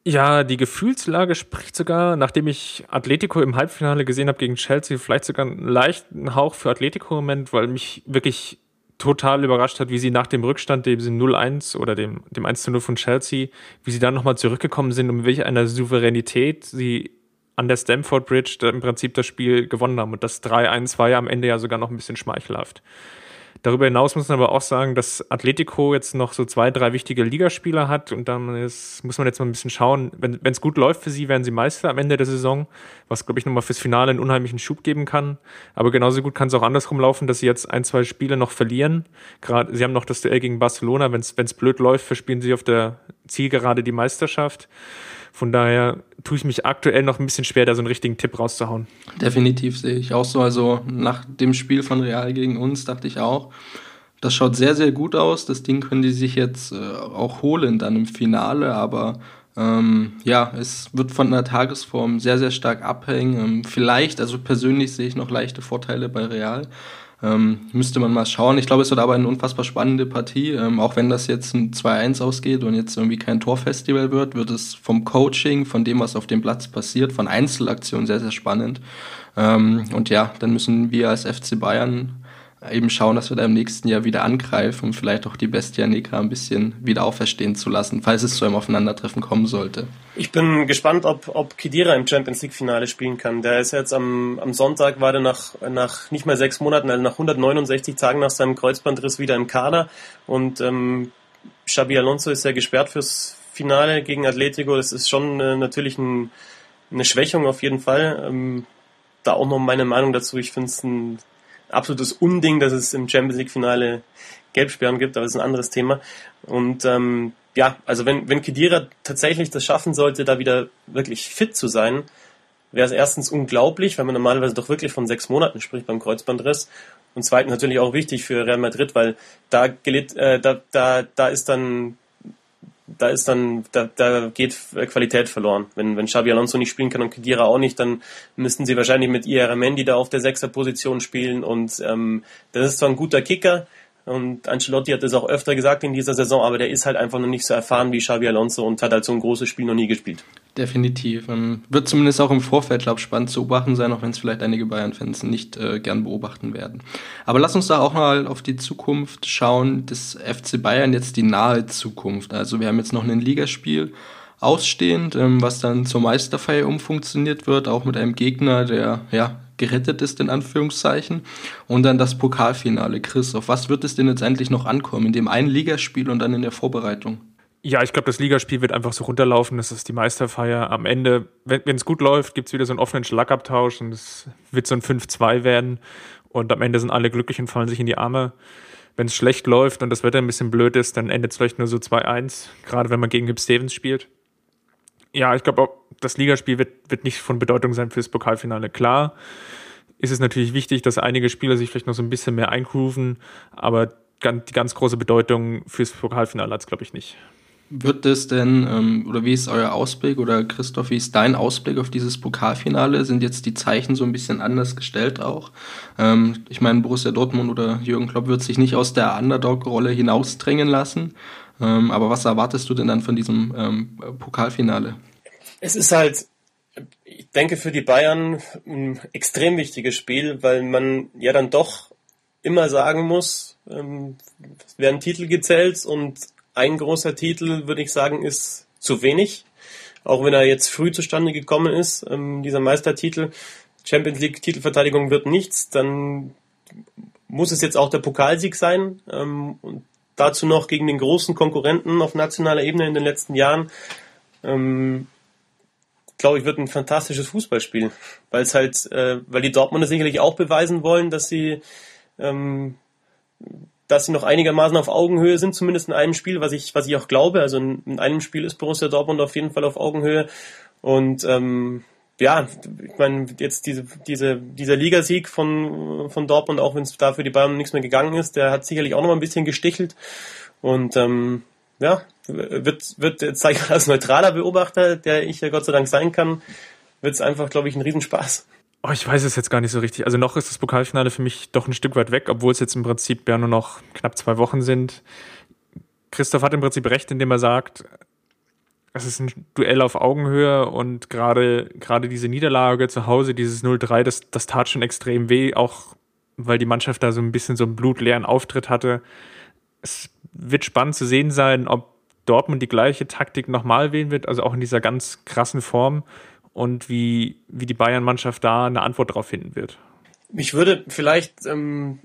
Ja, die Gefühlslage spricht sogar, nachdem ich Atletico im Halbfinale gesehen habe gegen Chelsea, vielleicht sogar einen leichten Hauch für Atletico-Moment, weil mich wirklich total überrascht hat, wie sie nach dem Rückstand, dem 0-1 oder dem, dem 1-0 von Chelsea, wie sie dann nochmal zurückgekommen sind und mit welch einer Souveränität sie an der Stamford Bridge im Prinzip das Spiel gewonnen haben. Und das 3-1 war ja am Ende ja sogar noch ein bisschen schmeichelhaft. Darüber hinaus muss man aber auch sagen, dass Atletico jetzt noch so zwei, drei wichtige Ligaspieler hat und dann ist, muss man jetzt mal ein bisschen schauen, wenn es gut läuft für sie, werden sie Meister am Ende der Saison, was glaube ich nochmal fürs Finale einen unheimlichen Schub geben kann. Aber genauso gut kann es auch andersrum laufen, dass sie jetzt ein, zwei Spiele noch verlieren. Gerade, sie haben noch das Duell gegen Barcelona, wenn es blöd läuft, verspielen sie auf der Zielgerade die Meisterschaft. Von daher tue ich mich aktuell noch ein bisschen schwer, da so einen richtigen Tipp rauszuhauen. Definitiv sehe ich auch so. Also nach dem Spiel von Real gegen uns dachte ich auch, das schaut sehr, sehr gut aus. Das Ding können die sich jetzt äh, auch holen dann im Finale, aber ähm, ja, es wird von der Tagesform sehr, sehr stark abhängen. Ähm, vielleicht, also persönlich sehe ich noch leichte Vorteile bei Real. Ähm, müsste man mal schauen. Ich glaube, es wird aber eine unfassbar spannende Partie. Ähm, auch wenn das jetzt ein 2-1 ausgeht und jetzt irgendwie kein Torfestival wird, wird es vom Coaching, von dem, was auf dem Platz passiert, von Einzelaktionen sehr, sehr spannend. Ähm, und ja, dann müssen wir als FC Bayern eben schauen, dass wir da im nächsten Jahr wieder angreifen und vielleicht auch die Bestia Negra ein bisschen wieder auferstehen zu lassen, falls es zu einem Aufeinandertreffen kommen sollte. Ich bin gespannt, ob, ob Kedira im Champions League Finale spielen kann. Der ist jetzt am, am Sonntag, war der nach, nach nicht mal sechs Monaten, also nach 169 Tagen nach seinem Kreuzbandriss wieder im Kader und ähm, Xabi Alonso ist ja gesperrt fürs Finale gegen Atletico. Das ist schon äh, natürlich ein, eine Schwächung auf jeden Fall. Ähm, da auch noch meine Meinung dazu. Ich finde es ein absolutes Unding, dass es im Champions League Finale Gelbsperren gibt, aber das ist ein anderes Thema. Und ähm, ja, also wenn, wenn Kedira tatsächlich das schaffen sollte, da wieder wirklich fit zu sein, wäre es erstens unglaublich, weil man normalerweise doch wirklich von sechs Monaten spricht beim Kreuzbandriss. Und zweitens natürlich auch wichtig für Real Madrid, weil da, gelitt, äh, da, da, da ist dann da ist dann, da, da geht Qualität verloren. Wenn, wenn Xabi Alonso nicht spielen kann und Kedira auch nicht, dann müssten sie wahrscheinlich mit Mendy da auf der Sechser-Position spielen und ähm, das ist zwar ein guter Kicker, und Ancelotti hat das auch öfter gesagt in dieser Saison, aber der ist halt einfach noch nicht so erfahren wie Xabi Alonso und hat halt so ein großes Spiel noch nie gespielt. Definitiv. Wird zumindest auch im Vorfeld, glaube ich, spannend zu beobachten sein, auch wenn es vielleicht einige Bayern-Fans nicht äh, gern beobachten werden. Aber lass uns da auch mal auf die Zukunft schauen des FC Bayern, jetzt die nahe Zukunft. Also wir haben jetzt noch ein Ligaspiel ausstehend, ähm, was dann zur Meisterfeier umfunktioniert wird, auch mit einem Gegner, der ja gerettet ist, in Anführungszeichen. Und dann das Pokalfinale. Chris, auf was wird es denn jetzt endlich noch ankommen? In dem einen Ligaspiel und dann in der Vorbereitung? Ja, ich glaube, das Ligaspiel wird einfach so runterlaufen. Das ist die Meisterfeier. Am Ende, wenn es gut läuft, gibt es wieder so einen offenen Schlagabtausch und es wird so ein 5-2 werden. Und am Ende sind alle glücklich und fallen sich in die Arme. Wenn es schlecht läuft und das Wetter ein bisschen blöd ist, dann endet es vielleicht nur so 2-1, gerade wenn man gegen Hip Stevens spielt. Ja, ich glaube, das Ligaspiel wird, wird nicht von Bedeutung sein fürs Pokalfinale. Klar ist es natürlich wichtig, dass einige Spieler sich vielleicht noch so ein bisschen mehr eingrooven, aber die ganz große Bedeutung fürs Pokalfinale hat es, glaube ich, nicht. Wird es denn, ähm, oder wie ist euer Ausblick, oder Christoph, wie ist dein Ausblick auf dieses Pokalfinale? Sind jetzt die Zeichen so ein bisschen anders gestellt auch? Ähm, ich meine, Borussia Dortmund oder Jürgen Klopp wird sich nicht aus der Underdog-Rolle hinausdrängen lassen. Ähm, aber was erwartest du denn dann von diesem ähm, Pokalfinale? Es ist halt, ich denke, für die Bayern ein extrem wichtiges Spiel, weil man ja dann doch immer sagen muss, ähm, es werden Titel gezählt und ein großer Titel, würde ich sagen, ist zu wenig. Auch wenn er jetzt früh zustande gekommen ist, ähm, dieser Meistertitel. Champions League Titelverteidigung wird nichts, dann muss es jetzt auch der Pokalsieg sein. Ähm, und dazu noch gegen den großen Konkurrenten auf nationaler Ebene in den letzten Jahren. Ähm, glaube ich, wird ein fantastisches Fußballspiel, weil es halt, äh, weil die Dortmunder sicherlich auch beweisen wollen, dass sie, ähm, dass sie noch einigermaßen auf Augenhöhe sind, zumindest in einem Spiel, was ich, was ich auch glaube. Also in, in einem Spiel ist Borussia Dortmund auf jeden Fall auf Augenhöhe und ähm, ja, ich meine, jetzt diese, diese, dieser Ligasieg von, von Dortmund, auch wenn es da für die Bayern nichts mehr gegangen ist, der hat sicherlich auch noch mal ein bisschen gestichelt. Und ähm, ja, wird, wird jetzt sage ich als neutraler Beobachter, der ich ja Gott sei Dank sein kann, wird es einfach, glaube ich, ein Riesenspaß. Oh, ich weiß es jetzt gar nicht so richtig. Also noch ist das Pokalfinale für mich doch ein Stück weit weg, obwohl es jetzt im Prinzip ja nur noch knapp zwei Wochen sind. Christoph hat im Prinzip recht, indem er sagt, es ist ein Duell auf Augenhöhe und gerade gerade diese Niederlage zu Hause, dieses 0-3, das, das tat schon extrem weh, auch weil die Mannschaft da so ein bisschen so einen blutleeren Auftritt hatte. Es wird spannend zu sehen sein, ob Dortmund die gleiche Taktik nochmal wählen wird, also auch in dieser ganz krassen Form und wie, wie die Bayern-Mannschaft da eine Antwort darauf finden wird. Mich würde vielleicht ähm,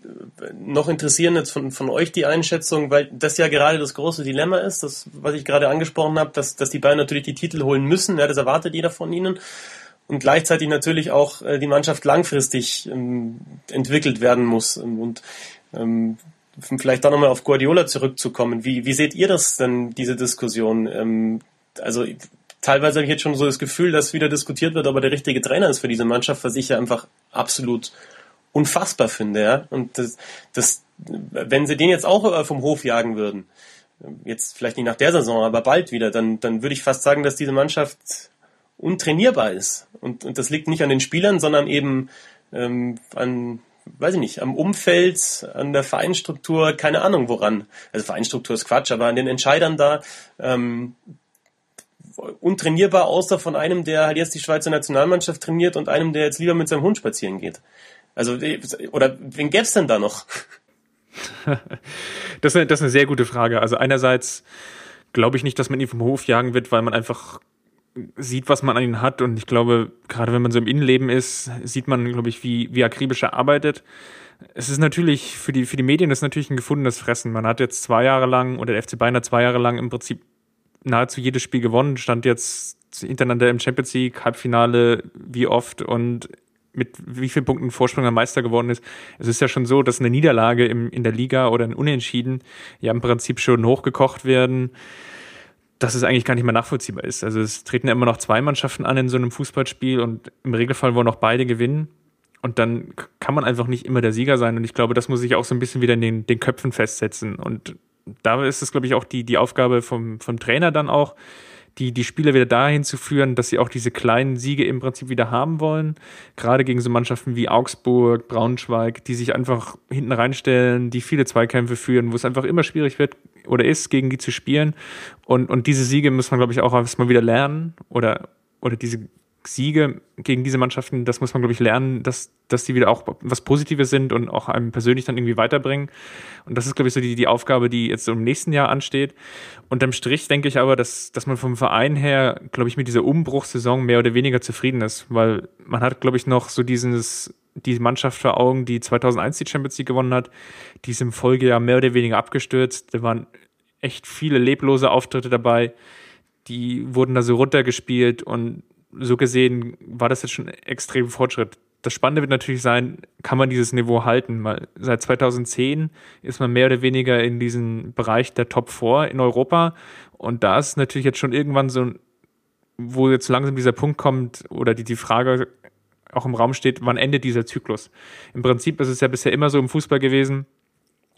noch interessieren jetzt von, von euch die Einschätzung, weil das ja gerade das große Dilemma ist, das, was ich gerade angesprochen habe, dass, dass die Bayern natürlich die Titel holen müssen, ja, das erwartet jeder von ihnen. Und gleichzeitig natürlich auch äh, die Mannschaft langfristig ähm, entwickelt werden muss. Und ähm, vielleicht da nochmal auf Guardiola zurückzukommen. Wie, wie seht ihr das denn, diese Diskussion? Ähm, also teilweise habe ich jetzt schon so das Gefühl, dass wieder diskutiert wird, ob er der richtige Trainer ist für diese Mannschaft, was ich ja einfach absolut unfassbar finde. Ja? Und das, das, wenn sie den jetzt auch äh, vom Hof jagen würden, jetzt vielleicht nicht nach der Saison, aber bald wieder, dann, dann würde ich fast sagen, dass diese Mannschaft untrainierbar ist. Und, und das liegt nicht an den Spielern, sondern eben ähm, an, weiß ich nicht, am Umfeld, an der Vereinsstruktur, keine Ahnung woran. Also Vereinsstruktur ist Quatsch, aber an den Entscheidern da. Ähm, untrainierbar, außer von einem, der halt jetzt die Schweizer Nationalmannschaft trainiert und einem, der jetzt lieber mit seinem Hund spazieren geht. Also, oder wen gäbe es denn da noch? das, ist eine, das ist eine sehr gute Frage. Also einerseits glaube ich nicht, dass man ihn vom Hof jagen wird, weil man einfach sieht, was man an ihn hat. Und ich glaube, gerade wenn man so im Innenleben ist, sieht man, glaube ich, wie, wie akribisch er arbeitet. Es ist natürlich, für die, für die Medien ist natürlich ein gefundenes Fressen. Man hat jetzt zwei Jahre lang, oder der FC Bayern hat zwei Jahre lang im Prinzip nahezu jedes Spiel gewonnen, stand jetzt hintereinander im Champions League, Halbfinale, wie oft und mit wie vielen Punkten Vorsprung am Meister geworden ist. Es ist ja schon so, dass eine Niederlage im, in der Liga oder ein Unentschieden ja im Prinzip schon hochgekocht werden dass es eigentlich gar nicht mehr nachvollziehbar ist. Also es treten ja immer noch zwei Mannschaften an in so einem Fußballspiel und im Regelfall wollen auch beide gewinnen. Und dann kann man einfach nicht immer der Sieger sein. Und ich glaube, das muss sich auch so ein bisschen wieder in den, den Köpfen festsetzen. Und da ist es, glaube ich, auch die, die Aufgabe vom, vom Trainer dann auch, die, die Spieler wieder dahin zu führen, dass sie auch diese kleinen Siege im Prinzip wieder haben wollen. Gerade gegen so Mannschaften wie Augsburg, Braunschweig, die sich einfach hinten reinstellen, die viele Zweikämpfe führen, wo es einfach immer schwierig wird oder ist, gegen die zu spielen. Und, und diese Siege muss man, glaube ich, auch erstmal wieder lernen oder, oder diese Siege gegen diese Mannschaften, das muss man, glaube ich, lernen, dass, dass die wieder auch was Positives sind und auch einem persönlich dann irgendwie weiterbringen. Und das ist, glaube ich, so die, die Aufgabe, die jetzt im nächsten Jahr ansteht. Unterm Strich denke ich aber, dass, dass man vom Verein her, glaube ich, mit dieser Umbruchssaison mehr oder weniger zufrieden ist, weil man hat, glaube ich, noch so dieses, die Mannschaft vor Augen, die 2001 die Champions League gewonnen hat, die ist im Folgejahr mehr oder weniger abgestürzt. Da waren echt viele leblose Auftritte dabei. Die wurden da so runtergespielt und so gesehen war das jetzt schon ein extremer Fortschritt. Das Spannende wird natürlich sein, kann man dieses Niveau halten? Weil seit 2010 ist man mehr oder weniger in diesem Bereich der Top 4 in Europa. Und da ist natürlich jetzt schon irgendwann so, wo jetzt langsam dieser Punkt kommt oder die, die Frage auch im Raum steht, wann endet dieser Zyklus? Im Prinzip ist es ja bisher immer so im Fußball gewesen,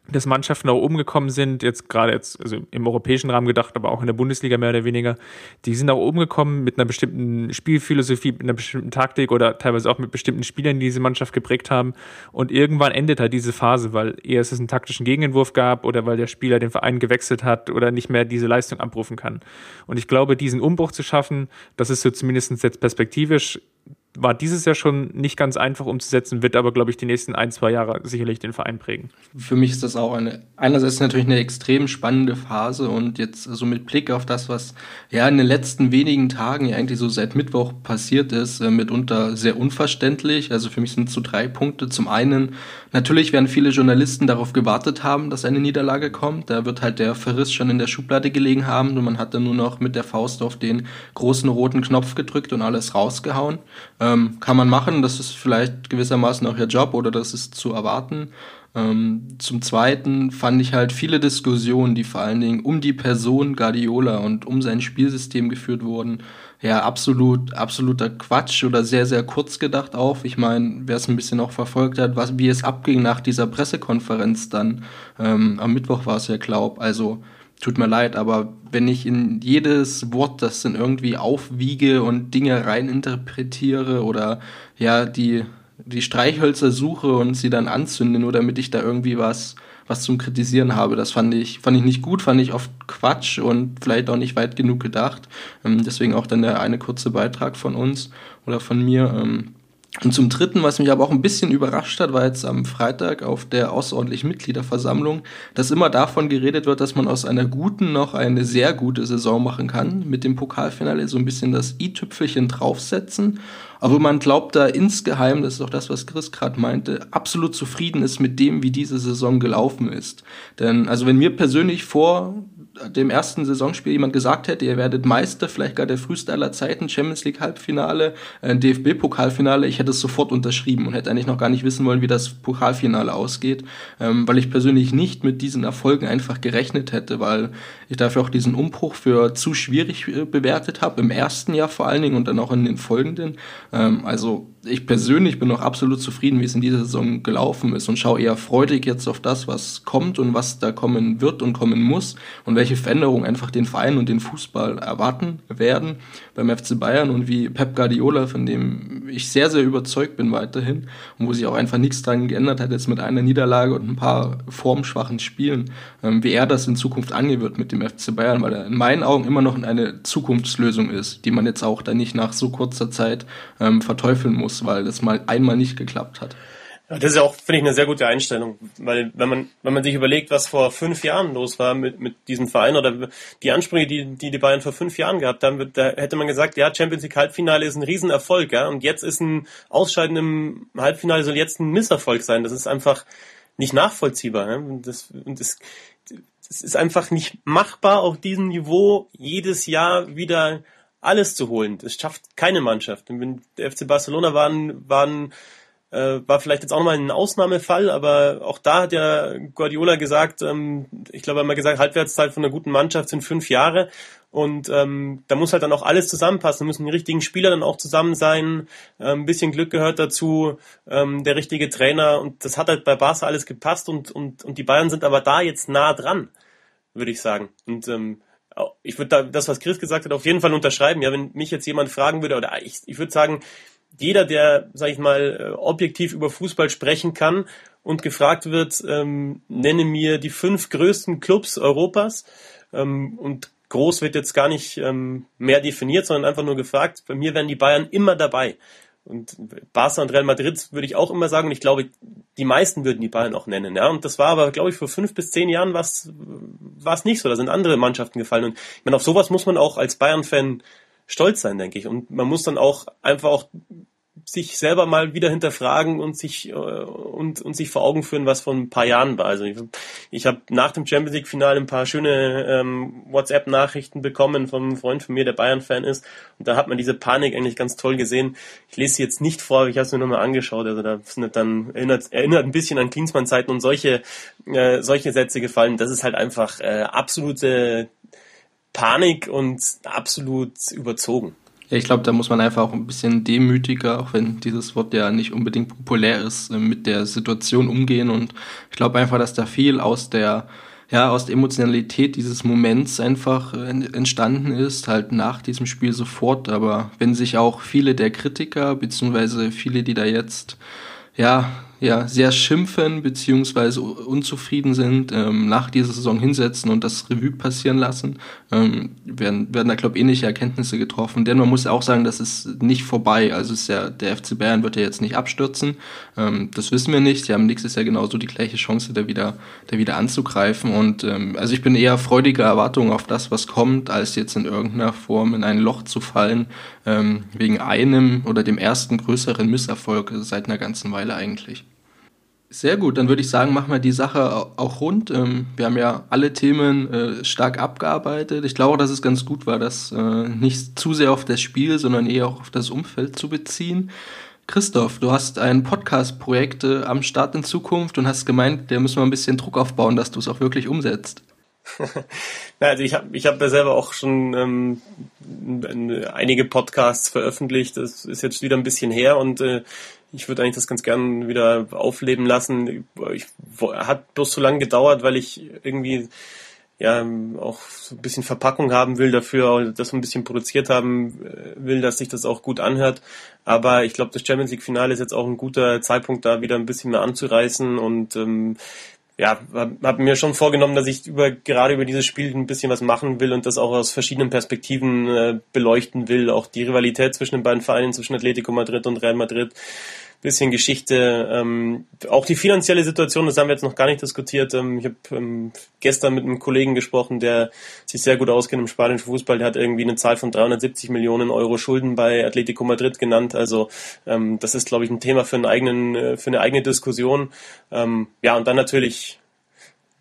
dass Mannschaften auch umgekommen sind, jetzt gerade jetzt, also im europäischen Rahmen gedacht, aber auch in der Bundesliga mehr oder weniger, die sind auch umgekommen mit einer bestimmten Spielphilosophie, mit einer bestimmten Taktik oder teilweise auch mit bestimmten Spielern, die diese Mannschaft geprägt haben. Und irgendwann endet halt diese Phase, weil eher es einen taktischen Gegenentwurf gab oder weil der Spieler den Verein gewechselt hat oder nicht mehr diese Leistung abrufen kann. Und ich glaube, diesen Umbruch zu schaffen, das ist so zumindest jetzt perspektivisch war dieses Jahr schon nicht ganz einfach umzusetzen, wird aber, glaube ich, die nächsten ein, zwei Jahre sicherlich den Verein prägen. Für mich ist das auch eine, einerseits natürlich eine extrem spannende Phase und jetzt so mit Blick auf das, was ja in den letzten wenigen Tagen ja eigentlich so seit Mittwoch passiert ist, äh, mitunter sehr unverständlich. Also für mich sind es so drei Punkte. Zum einen, natürlich werden viele Journalisten darauf gewartet haben, dass eine Niederlage kommt. Da wird halt der Verriss schon in der Schublade gelegen haben und man hat dann nur noch mit der Faust auf den großen roten Knopf gedrückt und alles rausgehauen. Ähm, kann man machen, das ist vielleicht gewissermaßen auch ihr Job oder das ist zu erwarten. Ähm, zum Zweiten fand ich halt viele Diskussionen, die vor allen Dingen um die Person Guardiola und um sein Spielsystem geführt wurden, ja, absolut, absoluter Quatsch oder sehr, sehr kurz gedacht auf. Ich meine, wer es ein bisschen auch verfolgt hat, was, wie es abging nach dieser Pressekonferenz dann, ähm, am Mittwoch war es ja, glaub, also tut mir leid, aber wenn ich in jedes Wort das dann irgendwie aufwiege und Dinge reininterpretiere oder ja, die, die Streichhölzer suche und sie dann anzünde, nur damit ich da irgendwie was, was zum Kritisieren habe, das fand ich, fand ich nicht gut, fand ich oft Quatsch und vielleicht auch nicht weit genug gedacht. Ähm, deswegen auch dann der eine kurze Beitrag von uns oder von mir. Und zum Dritten, was mich aber auch ein bisschen überrascht hat, war jetzt am Freitag auf der außerordentlichen Mitgliederversammlung, dass immer davon geredet wird, dass man aus einer guten noch eine sehr gute Saison machen kann, mit dem Pokalfinale so ein bisschen das i-Tüpfelchen draufsetzen. Aber man glaubt da insgeheim, das ist auch das, was Chris gerade meinte, absolut zufrieden ist mit dem, wie diese Saison gelaufen ist. Denn, also wenn mir persönlich vor dem ersten Saisonspiel jemand gesagt hätte, ihr werdet Meister, vielleicht gar der früheste aller Zeiten, Champions League Halbfinale, äh, DFB-Pokalfinale, ich hätte es sofort unterschrieben und hätte eigentlich noch gar nicht wissen wollen, wie das Pokalfinale ausgeht, ähm, weil ich persönlich nicht mit diesen Erfolgen einfach gerechnet hätte, weil ich dafür auch diesen Umbruch für zu schwierig äh, bewertet habe, im ersten Jahr vor allen Dingen und dann auch in den folgenden. Ähm, also ich persönlich bin noch absolut zufrieden, wie es in dieser Saison gelaufen ist und schaue eher freudig jetzt auf das, was kommt und was da kommen wird und kommen muss und welche Veränderungen einfach den Verein und den Fußball erwarten werden beim FC Bayern und wie Pep Guardiola, von dem ich sehr, sehr überzeugt bin weiterhin und wo sich auch einfach nichts dran geändert hat, jetzt mit einer Niederlage und ein paar formschwachen Spielen, ähm, wie er das in Zukunft angehen wird mit dem FC Bayern, weil er in meinen Augen immer noch eine Zukunftslösung ist, die man jetzt auch dann nicht nach so kurzer Zeit ähm, verteufeln muss muss, weil das mal einmal nicht geklappt hat. Ja, das ist auch, finde ich, eine sehr gute Einstellung, weil wenn man, wenn man sich überlegt, was vor fünf Jahren los war mit, mit diesem Verein oder die Ansprüche, die, die die Bayern vor fünf Jahren gehabt haben, da hätte man gesagt, ja, Champions League Halbfinale ist ein Riesenerfolg, ja, und jetzt ist ein Ausscheiden im Halbfinale soll jetzt ein Misserfolg sein. Das ist einfach nicht nachvollziehbar. Ja? Und das, das, das ist einfach nicht machbar, auf diesem Niveau jedes Jahr wieder alles zu holen. Das schafft keine Mannschaft. Und wenn der FC Barcelona waren, waren äh, war vielleicht jetzt auch nochmal ein Ausnahmefall, aber auch da hat ja Guardiola gesagt, ähm, ich glaube, er hat mal gesagt, Halbwertszeit von einer guten Mannschaft sind fünf Jahre. Und ähm, da muss halt dann auch alles zusammenpassen. Da müssen die richtigen Spieler dann auch zusammen sein. Ähm, ein bisschen Glück gehört dazu, ähm, der richtige Trainer. Und das hat halt bei Barca alles gepasst und, und, und die Bayern sind aber da jetzt nah dran, würde ich sagen. Und ähm, ich würde da das, was Chris gesagt hat, auf jeden Fall unterschreiben. Ja, wenn mich jetzt jemand fragen würde, oder ich, ich würde sagen, jeder, der, sag ich mal, äh, objektiv über Fußball sprechen kann und gefragt wird, ähm, nenne mir die fünf größten Clubs Europas ähm, und groß wird jetzt gar nicht ähm, mehr definiert, sondern einfach nur gefragt. Bei mir wären die Bayern immer dabei. Und Barca und Real Madrid würde ich auch immer sagen. Und ich glaube, die meisten würden die Bayern auch nennen. Ja, und das war aber, glaube ich, vor fünf bis zehn Jahren war es nicht so. Da sind andere Mannschaften gefallen. Und ich meine, auf sowas muss man auch als Bayern-Fan stolz sein, denke ich. Und man muss dann auch einfach auch sich selber mal wieder hinterfragen und sich äh, und, und sich vor Augen führen, was vor ein paar Jahren war. Also ich, ich habe nach dem Champions League Finale ein paar schöne ähm, WhatsApp Nachrichten bekommen vom Freund von mir, der Bayern Fan ist, und da hat man diese Panik eigentlich ganz toll gesehen. Ich lese sie jetzt nicht vor, ich habe es mir nochmal angeschaut. Also da sind dann erinnert erinnert ein bisschen an Klinsmann Zeiten und solche äh, solche Sätze gefallen. Das ist halt einfach äh, absolute Panik und absolut überzogen. Ja, ich glaube, da muss man einfach auch ein bisschen demütiger, auch wenn dieses Wort ja nicht unbedingt populär ist, äh, mit der Situation umgehen. Und ich glaube einfach, dass da viel aus der ja, aus der Emotionalität dieses Moments einfach äh, entstanden ist, halt nach diesem Spiel sofort. Aber wenn sich auch viele der Kritiker, beziehungsweise viele, die da jetzt, ja, ja, sehr schimpfen beziehungsweise unzufrieden sind, ähm, nach dieser Saison hinsetzen und das Revue passieren lassen, ähm, werden, werden da, glaube ich, ähnliche Erkenntnisse getroffen. Denn man muss auch sagen, das ist nicht vorbei. Also ist ja, der FC Bayern wird ja jetzt nicht abstürzen. Ähm, das wissen wir nicht. Sie haben nächstes Jahr genauso die gleiche Chance, da wieder, da wieder anzugreifen. Und ähm, also ich bin eher freudiger Erwartungen auf das, was kommt, als jetzt in irgendeiner Form in ein Loch zu fallen, ähm, wegen einem oder dem ersten größeren Misserfolg seit einer ganzen Weile eigentlich. Sehr gut, dann würde ich sagen, machen wir die Sache auch rund. Ähm, wir haben ja alle Themen äh, stark abgearbeitet. Ich glaube, dass es ganz gut war, das äh, nicht zu sehr auf das Spiel, sondern eher auch auf das Umfeld zu beziehen. Christoph, du hast ein Podcast-Projekt äh, am Start in Zukunft und hast gemeint, da müssen wir ein bisschen Druck aufbauen, dass du es auch wirklich umsetzt. also ich habe ich hab da selber auch schon ähm, einige Podcasts veröffentlicht. Das ist jetzt wieder ein bisschen her und äh, ich würde eigentlich das ganz gern wieder aufleben lassen. Ich, hat bloß so lange gedauert, weil ich irgendwie ja auch so ein bisschen Verpackung haben will dafür, das ein bisschen produziert haben äh, will, dass sich das auch gut anhört. Aber ich glaube, das Champions League Finale ist jetzt auch ein guter Zeitpunkt, da wieder ein bisschen mehr anzureißen und ähm, ja, habe hab mir schon vorgenommen, dass ich über gerade über dieses Spiel ein bisschen was machen will und das auch aus verschiedenen Perspektiven äh, beleuchten will. Auch die Rivalität zwischen den beiden Vereinen, zwischen Atletico Madrid und Real Madrid bisschen Geschichte. Ähm, auch die finanzielle Situation, das haben wir jetzt noch gar nicht diskutiert. Ähm, ich habe ähm, gestern mit einem Kollegen gesprochen, der sich sehr gut auskennt im spanischen Fußball. Der hat irgendwie eine Zahl von 370 Millionen Euro Schulden bei Atletico Madrid genannt. Also ähm, das ist, glaube ich, ein Thema für, einen eigenen, äh, für eine eigene Diskussion. Ähm, ja, und dann natürlich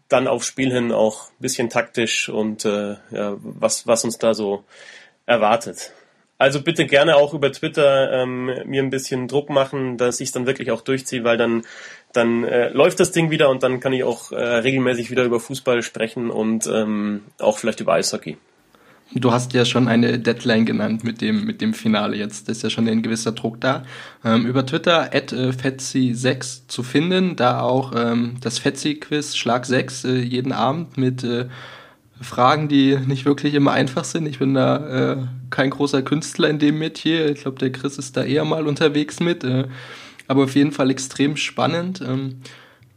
dann aufs Spiel hin auch ein bisschen taktisch und äh, ja, was, was uns da so erwartet. Also bitte gerne auch über Twitter ähm, mir ein bisschen Druck machen, dass ich es dann wirklich auch durchziehe, weil dann, dann äh, läuft das Ding wieder und dann kann ich auch äh, regelmäßig wieder über Fußball sprechen und ähm, auch vielleicht über Eishockey. Du hast ja schon eine Deadline genannt mit dem, mit dem Finale jetzt. Ist ja schon ein gewisser Druck da. Ähm, über Twitter at äh, Fetzi6 zu finden, da auch ähm, das Fetzi-Quiz Schlag 6 äh, jeden Abend mit äh, Fragen, die nicht wirklich immer einfach sind. Ich bin da äh, kein großer Künstler in dem Metier. Ich glaube, der Chris ist da eher mal unterwegs mit. Äh, aber auf jeden Fall extrem spannend. Ähm,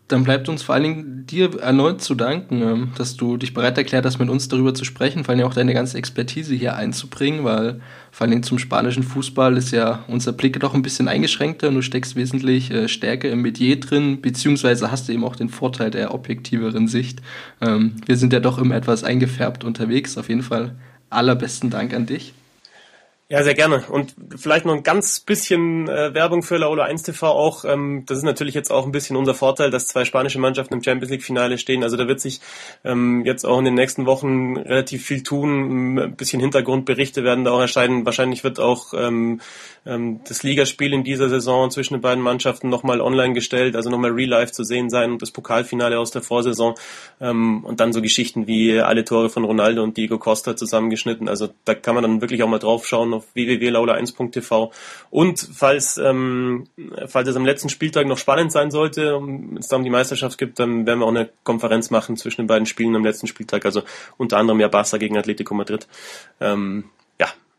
dann bleibt uns vor allen Dingen dir erneut zu danken, ähm, dass du dich bereit erklärt hast, mit uns darüber zu sprechen, vor allem auch deine ganze Expertise hier einzubringen, weil vor allen Dingen zum spanischen Fußball ist ja unser Blick doch ein bisschen eingeschränkter und du steckst wesentlich äh, stärker im Metier drin, beziehungsweise hast du eben auch den Vorteil der objektiveren Sicht. Ähm, wir sind ja doch immer etwas eingefärbt unterwegs. Auf jeden Fall allerbesten Dank an dich. Ja, sehr gerne. Und vielleicht noch ein ganz bisschen äh, Werbung für Laola 1 TV auch. Ähm, das ist natürlich jetzt auch ein bisschen unser Vorteil, dass zwei spanische Mannschaften im Champions League Finale stehen. Also da wird sich ähm, jetzt auch in den nächsten Wochen relativ viel tun. Ein bisschen Hintergrundberichte werden da auch erscheinen. Wahrscheinlich wird auch ähm, ähm, das Ligaspiel in dieser Saison zwischen den beiden Mannschaften nochmal online gestellt, also nochmal real life zu sehen sein und das Pokalfinale aus der Vorsaison. Ähm, und dann so Geschichten wie alle Tore von Ronaldo und Diego Costa zusammengeschnitten. Also da kann man dann wirklich auch mal drauf schauen auf www.laula1.tv. Und falls, ähm, falls es am letzten Spieltag noch spannend sein sollte, wenn es da um die Meisterschaft gibt, dann werden wir auch eine Konferenz machen zwischen den beiden Spielen am letzten Spieltag. Also unter anderem ja Barca gegen Atletico Madrid. Ähm,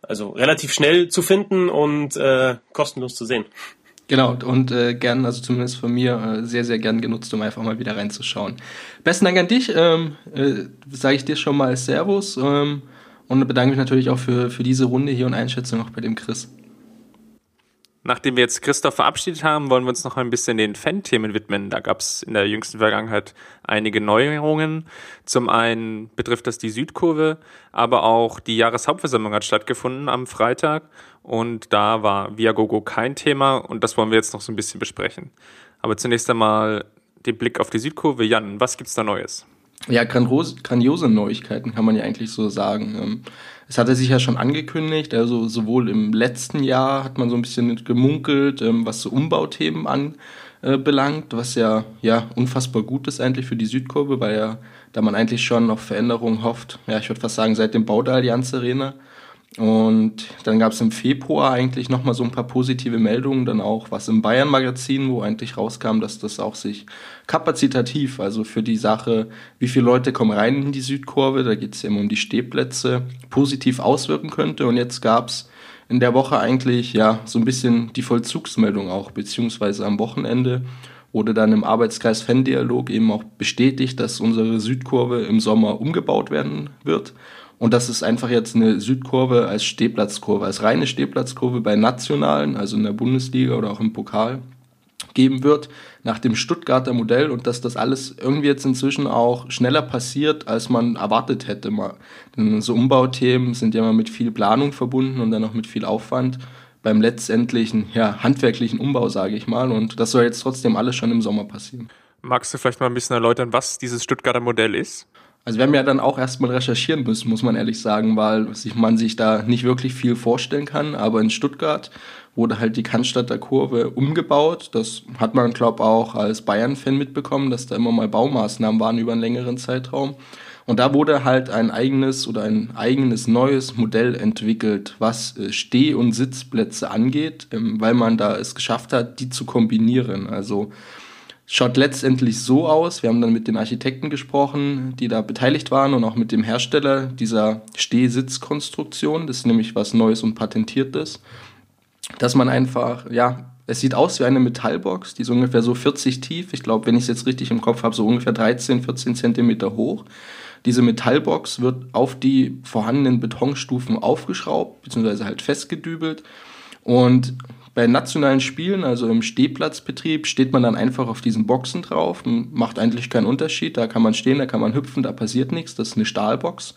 also relativ schnell zu finden und äh, kostenlos zu sehen. Genau, und äh, gern, also zumindest von mir, äh, sehr, sehr gern genutzt, um einfach mal wieder reinzuschauen. Besten Dank an dich, ähm, äh, sage ich dir schon mal Servus. Ähm, und bedanke mich natürlich auch für, für diese Runde hier und Einschätzung auch bei dem Chris. Nachdem wir jetzt Christoph verabschiedet haben, wollen wir uns noch ein bisschen den Fan-Themen widmen. Da gab es in der jüngsten Vergangenheit einige Neuerungen. Zum einen betrifft das die Südkurve, aber auch die Jahreshauptversammlung hat stattgefunden am Freitag und da war Viagogo kein Thema und das wollen wir jetzt noch so ein bisschen besprechen. Aber zunächst einmal den Blick auf die Südkurve. Jan, was gibt's da Neues? Ja, grandiose, grandiose Neuigkeiten, kann man ja eigentlich so sagen. Ähm, es hatte sich ja schon angekündigt, also sowohl im letzten Jahr hat man so ein bisschen gemunkelt, ähm, was so Umbauthemen anbelangt, was ja, ja unfassbar gut ist eigentlich für die Südkurve, weil ja, da man eigentlich schon auf Veränderungen hofft, ja, ich würde fast sagen, seit dem Bau der Allianz Arena, und dann gab es im Februar eigentlich nochmal so ein paar positive Meldungen, dann auch was im Bayern-Magazin, wo eigentlich rauskam, dass das auch sich kapazitativ, also für die Sache, wie viele Leute kommen rein in die Südkurve, da geht es ja immer um die Stehplätze, positiv auswirken könnte. Und jetzt gab es in der Woche eigentlich ja so ein bisschen die Vollzugsmeldung auch, beziehungsweise am Wochenende wurde dann im Arbeitskreis Fan-Dialog eben auch bestätigt, dass unsere Südkurve im Sommer umgebaut werden wird und das ist einfach jetzt eine Südkurve als Stehplatzkurve, als reine Stehplatzkurve bei Nationalen, also in der Bundesliga oder auch im Pokal geben wird, nach dem Stuttgarter Modell und dass das alles irgendwie jetzt inzwischen auch schneller passiert, als man erwartet hätte. Denn so Umbauthemen sind ja immer mit viel Planung verbunden und dann auch mit viel Aufwand beim letztendlichen, ja, handwerklichen Umbau, sage ich mal. Und das soll jetzt trotzdem alles schon im Sommer passieren. Magst du vielleicht mal ein bisschen erläutern, was dieses Stuttgarter Modell ist? Also wir haben ja dann auch erstmal recherchieren müssen, muss man ehrlich sagen, weil man sich da nicht wirklich viel vorstellen kann. Aber in Stuttgart wurde halt die Cannstatter Kurve umgebaut. Das hat man, glaube ich, auch als Bayern-Fan mitbekommen, dass da immer mal Baumaßnahmen waren über einen längeren Zeitraum. Und da wurde halt ein eigenes oder ein eigenes neues Modell entwickelt, was äh, Steh- und Sitzplätze angeht, ähm, weil man da es geschafft hat, die zu kombinieren. Also schaut letztendlich so aus. Wir haben dann mit den Architekten gesprochen, die da beteiligt waren und auch mit dem Hersteller dieser Stehsitzkonstruktion. Das ist nämlich was Neues und Patentiertes. Dass man einfach, ja, es sieht aus wie eine Metallbox, die ist ungefähr so 40 tief. Ich glaube, wenn ich es jetzt richtig im Kopf habe, so ungefähr 13, 14 Zentimeter hoch. Diese Metallbox wird auf die vorhandenen Betonstufen aufgeschraubt, beziehungsweise halt festgedübelt. Und bei nationalen Spielen, also im Stehplatzbetrieb, steht man dann einfach auf diesen Boxen drauf, macht eigentlich keinen Unterschied. Da kann man stehen, da kann man hüpfen, da passiert nichts. Das ist eine Stahlbox.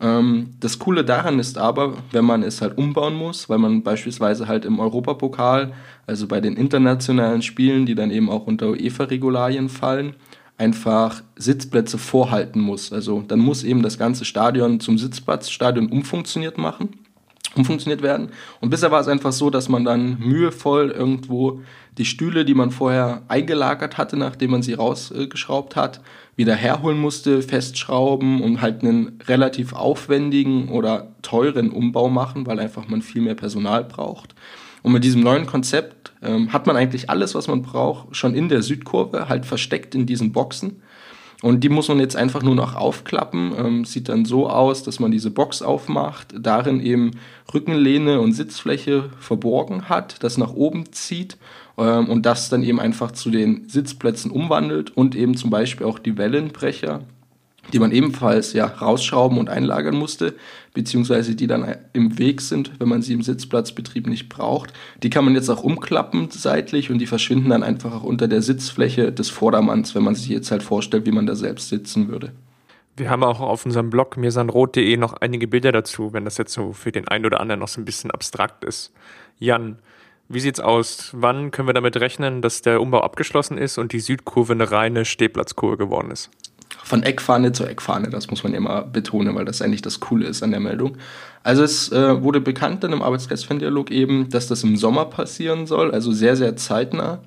Ähm, das Coole daran ist aber, wenn man es halt umbauen muss, weil man beispielsweise halt im Europapokal, also bei den internationalen Spielen, die dann eben auch unter UEFA-Regularien fallen, einfach Sitzplätze vorhalten muss. Also dann muss eben das ganze Stadion zum Sitzplatzstadion umfunktioniert machen, umfunktioniert werden. Und bisher war es einfach so, dass man dann mühevoll irgendwo die Stühle, die man vorher eingelagert hatte, nachdem man sie rausgeschraubt hat, wieder herholen musste, festschrauben und halt einen relativ aufwendigen oder teuren Umbau machen, weil einfach man viel mehr Personal braucht. Und mit diesem neuen Konzept ähm, hat man eigentlich alles, was man braucht, schon in der Südkurve, halt versteckt in diesen Boxen. Und die muss man jetzt einfach nur noch aufklappen. Ähm, sieht dann so aus, dass man diese Box aufmacht, darin eben Rückenlehne und Sitzfläche verborgen hat, das nach oben zieht ähm, und das dann eben einfach zu den Sitzplätzen umwandelt und eben zum Beispiel auch die Wellenbrecher die man ebenfalls ja rausschrauben und einlagern musste, beziehungsweise die dann im Weg sind, wenn man sie im Sitzplatzbetrieb nicht braucht. Die kann man jetzt auch umklappen seitlich und die verschwinden dann einfach auch unter der Sitzfläche des Vordermanns, wenn man sich jetzt halt vorstellt, wie man da selbst sitzen würde. Wir haben auch auf unserem Blog mirsanrot.de noch einige Bilder dazu, wenn das jetzt so für den einen oder anderen noch so ein bisschen abstrakt ist. Jan, wie sieht's aus? Wann können wir damit rechnen, dass der Umbau abgeschlossen ist und die Südkurve eine reine Stehplatzkurve geworden ist? Von Eckfahne zu Eckfahne, das muss man immer betonen, weil das eigentlich das Coole ist an der Meldung. Also es äh, wurde bekannt dann im Arbeitskreis-Fan-Dialog eben, dass das im Sommer passieren soll, also sehr, sehr zeitnah.